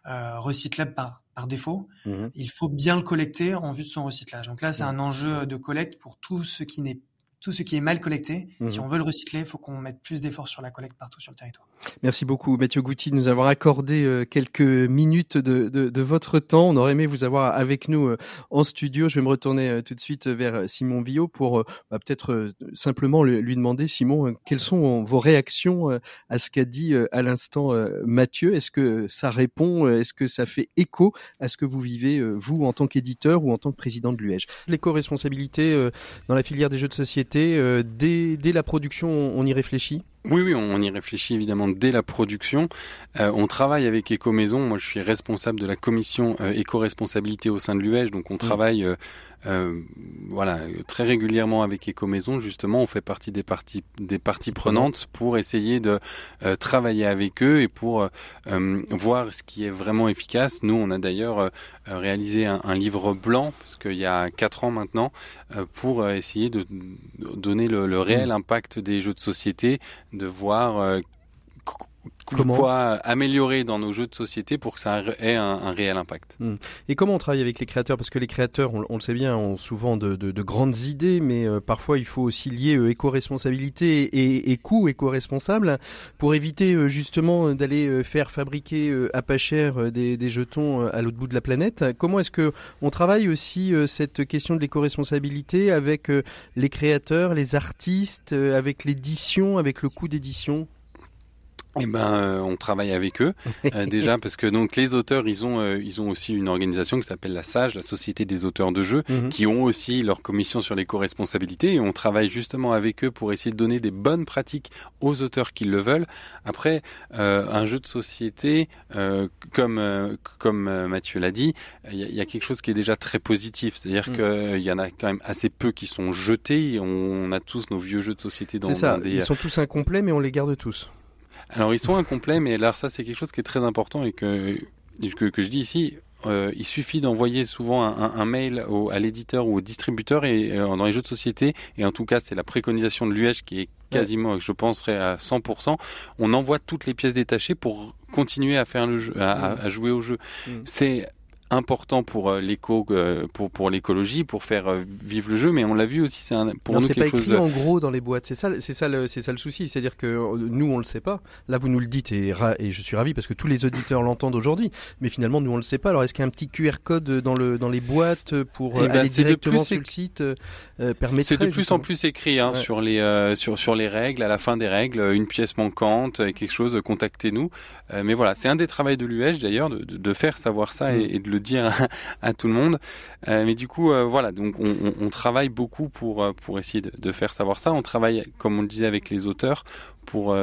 recyclable par, par défaut. Mmh. Il faut bien le collecter en vue de son recyclage. Donc là, c'est mmh. un enjeu de collecte pour tout ce qui n'est tout ce qui est mal collecté. Si on veut le recycler, il faut qu'on mette plus d'efforts sur la collecte partout sur le territoire. Merci beaucoup Mathieu Goutti de nous avoir accordé euh, quelques minutes de, de, de, votre temps. On aurait aimé vous avoir avec nous euh, en studio. Je vais me retourner euh, tout de suite vers Simon Villot pour bah, peut-être simplement lui demander, Simon, quelles sont vos réactions à ce qu'a dit à l'instant Mathieu? Est-ce que ça répond Est-ce que ça fait écho à ce que vous vivez, vous, en tant qu'éditeur ou en tant que président de l'UEJ L'éco-responsabilité dans la filière des jeux de société, dès, dès la production, on y réfléchit oui, oui, on y réfléchit évidemment dès la production. Euh, on travaille avec Éco-Maison. Moi, je suis responsable de la commission euh, éco-responsabilité au sein de l'UEJ. Donc, on mmh. travaille euh, voilà, très régulièrement avec Éco-Maison, justement, on fait partie des parties, des parties prenantes pour essayer de travailler avec eux et pour voir ce qui est vraiment efficace. Nous, on a d'ailleurs réalisé un, un, livre blanc, parce qu'il y a quatre ans maintenant, pour essayer de donner le, le, réel mmh. impact des jeux de société, de voir comment quoi améliorer dans nos jeux de société pour que ça ait un, réel impact. Hmm. Et comment on travaille avec les créateurs? Parce que les créateurs, on, le sait bien, ont souvent de, de, de grandes idées, mais euh, parfois il faut aussi lier euh, éco-responsabilité et, et coût éco-responsable pour éviter euh, justement d'aller faire fabriquer à pas cher des, des jetons à l'autre bout de la planète. Comment est-ce que on travaille aussi cette question de l'éco-responsabilité avec les créateurs, les artistes, avec l'édition, avec le coût d'édition? Eh ben, euh, on travaille avec eux euh, (laughs) déjà parce que donc les auteurs, ils ont euh, ils ont aussi une organisation qui s'appelle la SAGE, la Société des auteurs de jeux, mhm. qui ont aussi leur commission sur l'éco-responsabilité et on travaille justement avec eux pour essayer de donner des bonnes pratiques aux auteurs qui le veulent. Après, un jeu de société, comme comme Mathieu l'a dit, il y, a quelque chose qui est déjà très positif, c'est-à-dire mhm. qu'il y en a quand même assez peu qui sont jetés. On, a tous nos vieux jeux de société dans, ça. Dans des... Ils sont tous incomplets, mais on les garde tous. Alors ils sont incomplets, mais alors ça c'est quelque chose qui est très important et que que, que je dis ici. Euh, il suffit d'envoyer souvent un, un, mail au, à l'éditeur ou au distributeur et euh, dans les jeux de société et en tout cas c'est la préconisation de l'UH qui est quasiment, je penserais à 100%. On envoie toutes les pièces détachées pour continuer à faire le jeu, à, à jouer au jeu. Mm. C'est important pour euh, l'éco, euh, pour pour l'écologie, pour faire euh, vivre le jeu, mais on l'a vu aussi, c'est un pour non, nous quelque pas écrit en gros dans les boîtes. C'est ça, c'est ça le, c'est ça le souci, c'est-à-dire que nous on le sait pas. Là vous nous le dites et, et je suis ravi parce que tous les auditeurs l'entendent aujourd'hui, mais finalement nous on le sait pas. Alors est-ce qu'il y a un petit QR code dans le dans les boîtes pour eh ben, aller directement sur le site euh, C'est de plus en plus écrit hein, sur les sur sur les règles, à la fin des règles, une pièce manquante, quelque chose, contactez-nous. mais voilà, c'est un des travaux de l'UEJ d'ailleurs de, de, de, faire savoir ça mm. et, et de le dire à, tout le monde. Euh, mais du coup, euh, voilà, donc on, on, travaille beaucoup pour euh, pour essayer de, de, faire savoir ça. On travaille, comme on le disait, avec les auteurs pour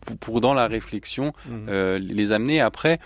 pour, pour, dans la réflexion mmh. les amener après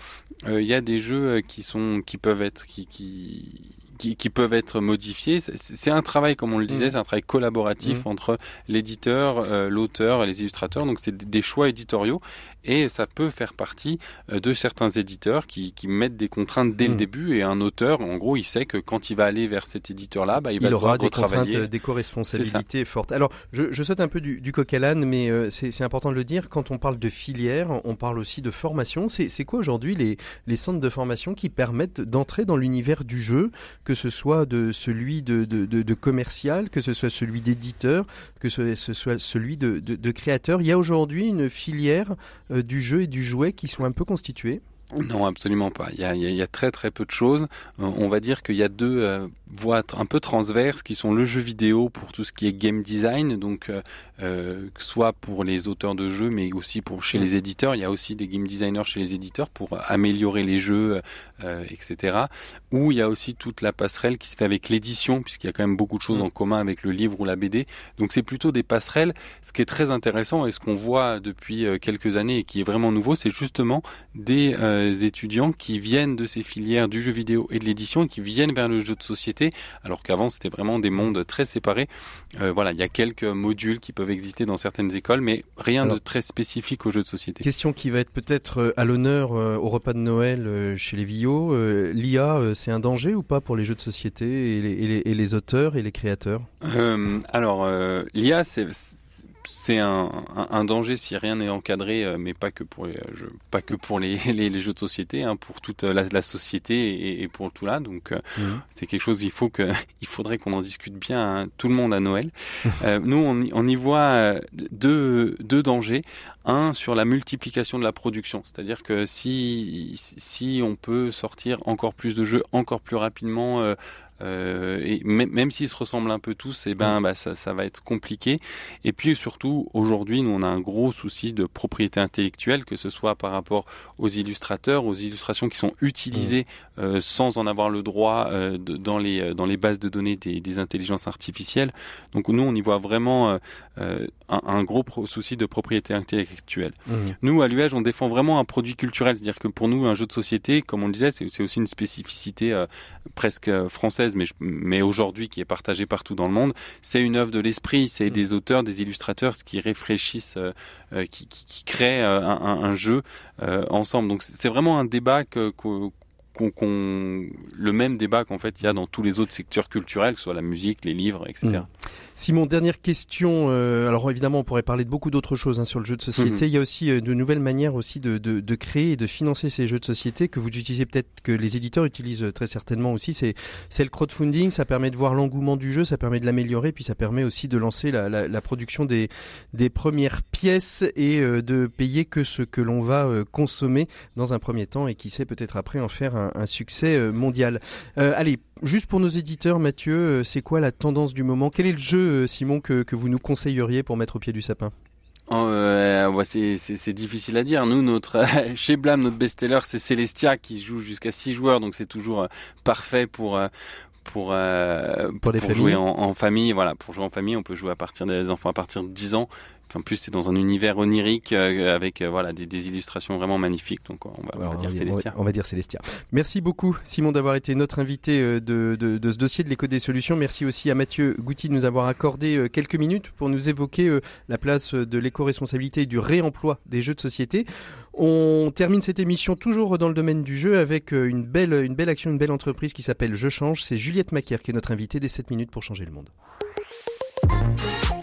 il y a des jeux qui sont qui peuvent être qui, qui qui, qui, peuvent être modifiés. C'est un travail, comme on le disait, mmh. c'est un travail collaboratif mmh. entre l'éditeur, euh, l'auteur et les illustrateurs. Donc c'est des choix éditoriaux et ça peut faire partie euh, de certains éditeurs qui, qui mettent des contraintes dès le mmh. début et un auteur, en gros, il sait que quand il va aller vers cet éditeur-là, bah, il, il va aura des contraintes d'éco-responsabilité fortes. Alors, je, je saute un peu du, du coq à l'âne, mais euh, c'est important de le dire. Quand on parle de filière, on parle aussi de formation. C'est quoi aujourd'hui les, les centres de formation qui permettent d'entrer dans l'univers du jeu, que ce soit de celui de, de, de, de commercial, que ce soit celui d'éditeur, que ce, ce, soit celui de, de créateur? Il y a aujourd'hui une filière euh, du jeu et du jouet qui sont un peu constitués non, absolument pas. Il y a, il y a, très très peu de choses. Euh, on va dire qu'il y a deux euh, voies un peu transverses qui sont le jeu vidéo pour tout ce qui est game design, donc euh, euh soit pour les auteurs de jeux, mais aussi pour chez les éditeurs. Il y a aussi des game designers chez les éditeurs pour améliorer les jeux, etc. Ou il y a aussi toute la passerelle qui se fait avec l'édition, puisqu'il y a quand même beaucoup de choses mm. en commun avec le livre ou la BD. Donc c'est plutôt des passerelles. Ce qui est très intéressant et ce qu'on voit depuis quelques années et qui est vraiment nouveau, c'est justement des étudiants qui viennent de ces filières du jeu vidéo et de l'édition et qui viennent vers le jeu de société, alors qu'avant c'était vraiment des mondes très séparés. voilà, il y a quelques modules qui peuvent exister dans certaines écoles, mais rien de très spécifique au jeu de société. Question qui va être peut-être à l'honneur au repas de Noël chez les Vio. L'IA, c'est un danger ou pas pour les jeux de société et les, et les auteurs et les créateurs? Alors, l'IA, c'est c'est un, un, danger si rien n'est encadré, euh, mais pas que pour les, pas que pour (laughs) les, les, jeux de société, hein, pour toute la, la société et, et, pour tout là. Donc euh, mhm. c'est quelque chose. Il faut que, (laughs) il faudrait qu'on en discute bien hein, tout le monde à Noël. (laughs) euh, nous, on, on, y voit euh, deux, deux dangers. Un sur la multiplication de la production, c'est-à-dire que si si on peut sortir encore plus de jeux encore plus rapidement euh, euh, et même, s'ils se ressemblent un peu tous, et eh ben, bah, ça, ça, va être compliqué. Et puis surtout, aujourd'hui, nous on a un gros souci de propriété intellectuelle, que ce soit par rapport aux illustrateurs, aux illustrations qui sont utilisées euh, sans en avoir le droit euh, de, dans les dans les bases de données des, des, intelligences artificielles. Donc nous, on y voit vraiment un, un, gros souci de propriété intellectuelle. Mmh. Nous, à l'UEG, on défend vraiment un produit culturel, c'est-à-dire que pour nous, un jeu de société, comme on le disait, c'est aussi une spécificité presque française mais, mais aujourd'hui qui est partagée partout dans le monde, c'est une œuvre de l'esprit, c'est mm. des auteurs, des illustrateurs qui réfléchissent, euh, euh qui, qui, qui, créent euh, un, un, jeu euh, ensemble. Donc c'est vraiment un débat que, que qu'on, le même débat qu'en fait il y a dans tous les autres secteurs culturels, que ce soit la musique, les livres, etc. Mmh. Simon, dernière question. Euh, alors évidemment, on pourrait parler de beaucoup d'autres choses hein, sur le jeu de société. Mmh. Il y a aussi euh, de nouvelles manières aussi de, de, de, créer et de financer ces jeux de société que vous utilisez peut-être, que les éditeurs utilisent euh, très certainement aussi. C'est, c'est le crowdfunding. Ça permet de voir l'engouement du jeu, ça permet de l'améliorer, puis ça permet aussi de lancer la, la, la production des, des premières pièces et euh, de payer que ce que l'on va consommer dans un premier temps et qui sait peut-être après en faire un un, succès mondial. Allez, juste pour nos éditeurs, Mathieu, c'est quoi la tendance du moment? Quel est le jeu, Simon, que, que vous nous conseilleriez pour mettre au pied du sapin Oh, euh, ouais, c'est difficile à dire. Nous, notre (laughs) chez Blam, notre best-seller, c'est Celestia qui joue jusqu'à 6 joueurs, donc c'est toujours parfait pour pour euh, pour, pour jouer en, en, famille. Voilà, pour jouer en famille, on peut jouer à partir des enfants à partir de 10 ans. En plus, c'est dans un univers onirique euh, avec euh, voilà des, des, illustrations vraiment magnifiques. Donc, on va, on va dire Célestia. On va dire Célestia. Merci beaucoup, Simon, d'avoir été notre invité euh, de, de, de ce dossier de l'éco des solutions. Merci aussi à Mathieu Gouty de nous avoir accordé euh, quelques minutes pour nous évoquer euh, la place de l'éco-responsabilité et du réemploi des jeux de société. On termine cette émission toujours dans le domaine du jeu avec une belle, une belle action, une belle entreprise qui s'appelle Je Change. C'est Juliette Macaire qui est notre invitée des 7 minutes pour changer le monde.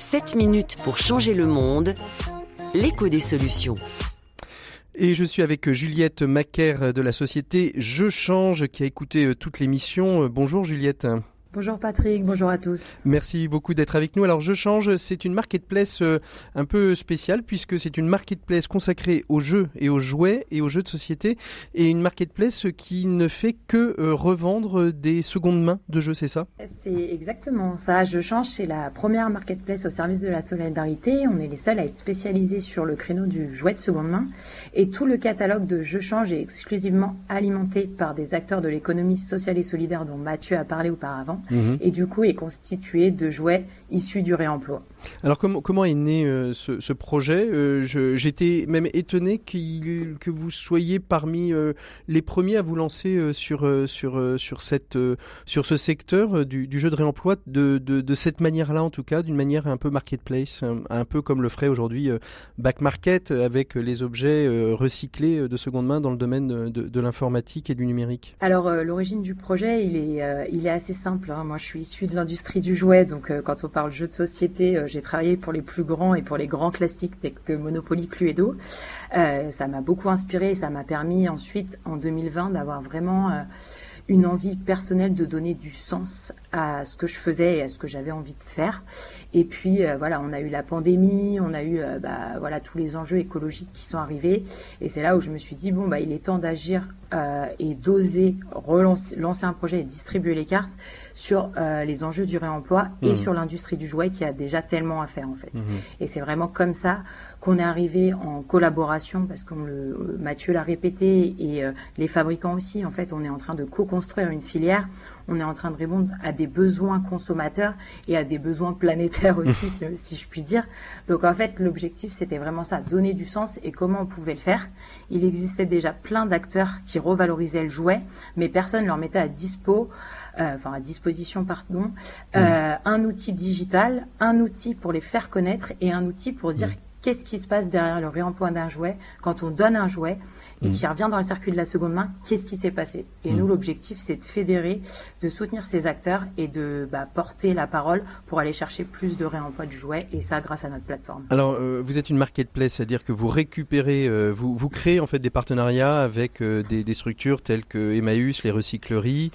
7 minutes pour changer le monde, l'écho des solutions. Et je suis avec Juliette Macaire de la société Je Change qui a écouté euh, toute l'émission. Bonjour Juliette. Bonjour Patrick, bonjour à tous. Merci beaucoup d'être avec nous. Alors Je Change, c'est une marketplace euh, un peu spéciale puisque c'est une marketplace consacrée aux jeux et aux jouets et aux jeux de société et une marketplace qui ne fait que euh, revendre des secondes mains de jeux, c'est ça? C'est exactement ça. Je Change, c'est la première marketplace au service de la solidarité. On est les seuls à être spécialisés sur le créneau du jouet de seconde main et tout le catalogue de Je Change est exclusivement alimenté par des acteurs de l'économie sociale et solidaire dont Mathieu a parlé auparavant et du coup est constitué de jouets issus du réemploi. Alors comment, comment est né euh, ce, projet? Euh, J'étais même étonné que vous soyez parmi euh, les premiers à vous lancer sur, sur, sur, cette, sur ce secteur du, jeu de réemploi de, de, de cette manière-là en tout cas, d'une manière un peu marketplace, un, un peu comme le ferait aujourd'hui Back Market avec les objets recyclés de seconde main dans le domaine de, de l'informatique et du numérique. Alors l'origine du projet, il est, il est assez simple. Hein. Moi je suis issu de l'industrie du jouet, donc quand on parle jeu de société, j'ai travaillé pour les plus grands et pour les grands classiques tels que Monopoly, Cluedo. Euh, ça m'a beaucoup inspiré et ça m'a permis ensuite, en 2020, d'avoir vraiment euh, une envie personnelle de donner du sens à ce que je faisais et à ce que j'avais envie de faire. Et puis euh, voilà, on a eu la pandémie, on a eu euh, bah, voilà tous les enjeux écologiques qui sont arrivés, et c'est là où je me suis dit bon bah il est temps d'agir et d'oser relancer lancer un projet et distribuer les cartes sur euh, les enjeux du réemploi mmh. et sur l'industrie du jouet qui a déjà tellement à faire en fait. Mmh. Et c'est vraiment comme ça qu'on est arrivé en collaboration parce que Mathieu l'a répété et euh, les fabricants aussi. En fait, on est en train de co-construire une filière. on est en train de répondre à des besoins consommateurs et à des besoins planétaires (laughs) aussi, si, je puis dire. Donc en fait, l'objectif, c'était vraiment ça, donner du sens et comment on pouvait le faire. Il existait déjà plein d'acteurs qui revalorisaient le jouet, mais personne ne leur mettait à dispo euh, enfin à disposition, pardon, euh, un outil digital, un outil pour les faire connaître et un outil pour dire qu'est-ce qui se passe derrière le réemploi d'un jouet. Quand on donne un jouet et qui mm. revient dans le circuit de la seconde main, qu'est-ce qui s'est passé? Et mm. nous, l'objectif, c'est de fédérer, de soutenir ces acteurs et de bah, porter la parole pour aller chercher plus de réemploi de jouets, et ça grâce à notre plateforme. Alors, euh, vous êtes une marketplace, c'est-à-dire que vous récupérez, euh, vous, vous créez en fait des partenariats avec euh, des, des, structures telles que Emmaüs, les recycleries,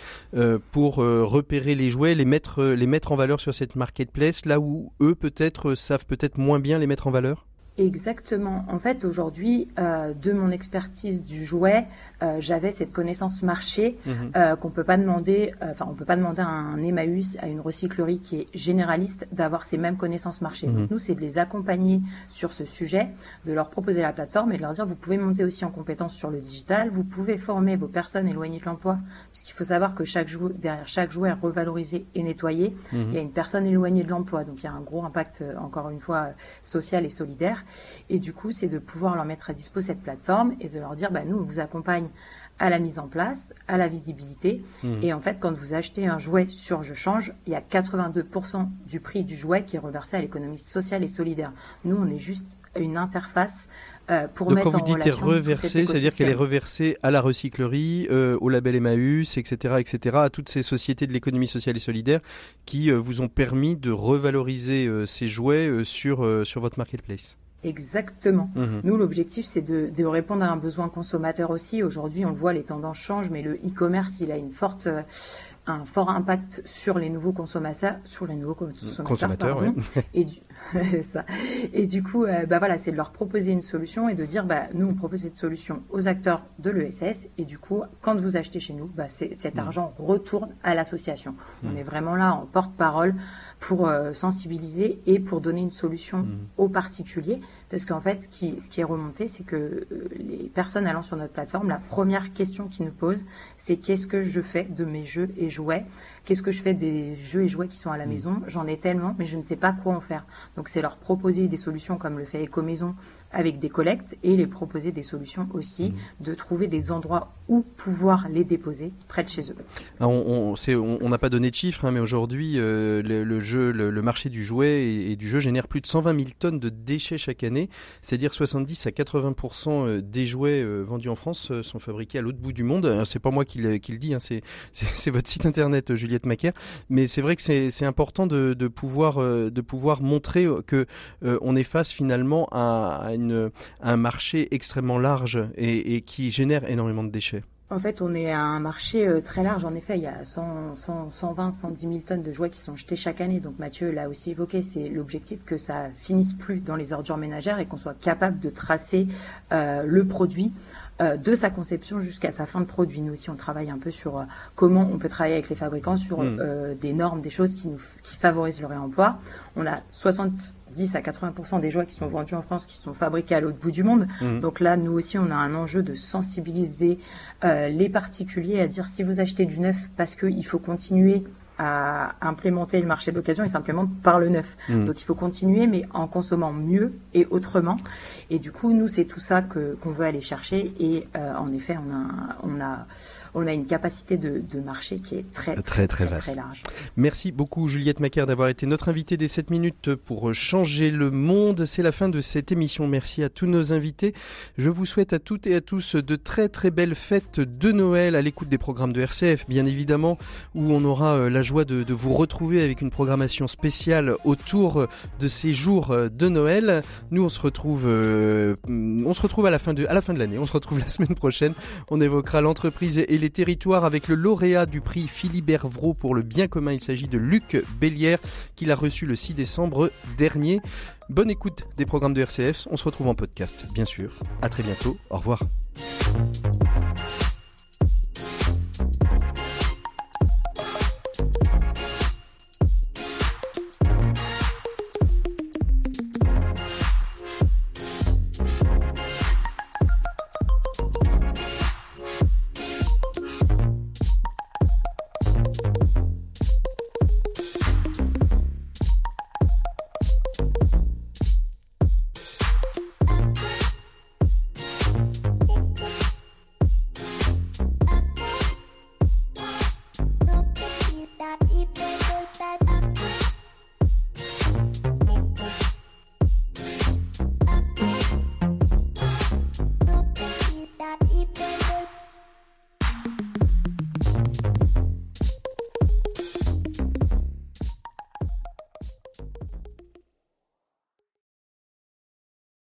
pour repérer les jouets, les mettre, les mettre en valeur sur cette marketplace, là où eux peut-être savent peut-être moins bien les mettre en valeur? Exactement. En fait, aujourd'hui, euh, de mon expertise du jouet, euh, j'avais cette connaissance marché mhm. euh, qu'on peut pas demander. Euh, enfin, on peut pas demander à un Emmaüs, à une recyclerie qui est généraliste, d'avoir ces mêmes connaissances marché. Donc mhm. nous, c'est de les accompagner sur ce sujet, de leur proposer la plateforme et de leur dire vous pouvez monter aussi en compétence sur le digital, vous pouvez former vos personnes éloignées de l'emploi, puisqu'il faut savoir que chaque jouet, derrière chaque jouet revalorisé et nettoyé, mhm. il y a une personne éloignée de l'emploi. Donc il y a un gros impact, encore une fois, social et solidaire. Et du coup, c'est de pouvoir leur mettre à dispo cette plateforme et de leur dire, bah, nous, on vous accompagne à la mise en place, à la visibilité. Mmh. Et en fait, quand vous achetez un jouet sur Je Change, il y a 82% du prix du jouet qui est reversé à l'économie sociale et solidaire. Nous, on est juste une interface euh, pour Donc mettre quand vous dites reversée, c'est-à-dire qu'elle est reversée à la recyclerie, euh, au label Emmaüs, etc., etc., à toutes ces sociétés de l'économie sociale et solidaire qui euh, vous ont permis de revaloriser euh, ces jouets sur, sur votre marketplace. Exactement. Mhm. Nous, l'objectif, c'est de, de, répondre à un besoin consommateur aussi. Aujourd'hui, on le voit, les tendances changent, mais le e-commerce, il a une forte, euh, un fort impact sur les nouveaux consommateurs, sur les nouveaux consommateurs, consommateurs oui. et, du, (laughs) ça. et du coup, euh, bah voilà, c'est de leur proposer une solution et de dire, bah nous, on propose cette solution aux acteurs de l'ESS et du coup, quand vous achetez chez nous, bah, cet mhm. argent retourne à l'association. On mhm. est vraiment là en porte-parole pour euh, sensibiliser et pour donner une solution mmh. aux particuliers. Parce qu'en fait, ce qui, ce qui est remonté, c'est que euh, les personnes allant sur notre plateforme, la première question qu'ils nous posent, c'est qu'est-ce que je fais de mes jeux et jouets? Qu'est-ce que je fais des jeux et jouets qui sont à la mmh. maison? J'en ai tellement, mais je ne sais pas quoi en faire. Donc c'est leur proposer des solutions comme le fait Eco Maison avec des collectes et les proposer des solutions aussi, mmh. de trouver des endroits où pouvoir les déposer près de chez eux. on n'a pas donné de chiffres, hein, mais aujourd'hui, euh, le, jeu, le, marché du jouet et, du jeu génère plus de 120 000 tonnes de déchets chaque année, c'est-à-dire 70 à 80 euh, des jouets euh, vendus en France sont fabriqués à l'autre bout du monde. C'est pas moi qui le, qui le dis, hein, c'est (laughs) votre site internet, Juliette Macaire, mais c'est vrai que c'est important de, de, pouvoir, de pouvoir montrer que on est face finalement à, une, un marché extrêmement large et, et qui génère énormément de déchets. En fait, on est à un marché euh, très large. En effet, il y a 100, 100, 120, 110 000 tonnes de jouets qui sont jetés chaque année. Donc Mathieu l'a aussi évoqué, c'est l'objectif que ça finisse plus dans les ordures ménagères et qu'on soit capable de tracer euh, le produit euh, de sa conception jusqu'à sa fin de produit. Nous aussi, on travaille un peu sur comment on peut travailler avec les fabricants sur mmh. des normes, des choses qui, nous, qui favorisent le réemploi. On a 60 10 à 80% des jouets qui sont vendus en France qui sont fabriqués à l'autre bout du monde. Mmh. Donc là, nous aussi, on a un enjeu de sensibiliser euh, les particuliers à dire si vous achetez du neuf parce qu'il faut continuer à implémenter le marché de l'occasion et simplement par le neuf. Mmh. Donc il faut continuer, mais en consommant mieux et autrement. Et du coup, nous, c'est tout ça que qu'on veut aller chercher. Et euh, en effet, on a, on a on a une capacité de, marché qui est très, très, très, vaste. large. Merci beaucoup Juliette Macaire d'avoir été notre invitée des 7 minutes pour changer le monde. C'est la fin de cette émission. Merci à tous nos invités. Je vous souhaite à toutes et à tous de très très belles fêtes de Noël à l'écoute des programmes de RCF, bien évidemment, où on aura euh, la joie de, vous retrouver avec une programmation spéciale autour de ces jours de Noël. Nous, on se retrouve, euh, on se retrouve à la fin de, à la fin de l'année. On se retrouve (laughs) la semaine prochaine. On évoquera l'entreprise et les territoires avec le lauréat du prix Philibert Vraud pour le bien commun. Il s'agit de Luc Bélière qu'il a reçu le 6 décembre dernier. Bonne écoute des programmes de RCF. On se retrouve en podcast, bien sûr. À très bientôt. Au revoir.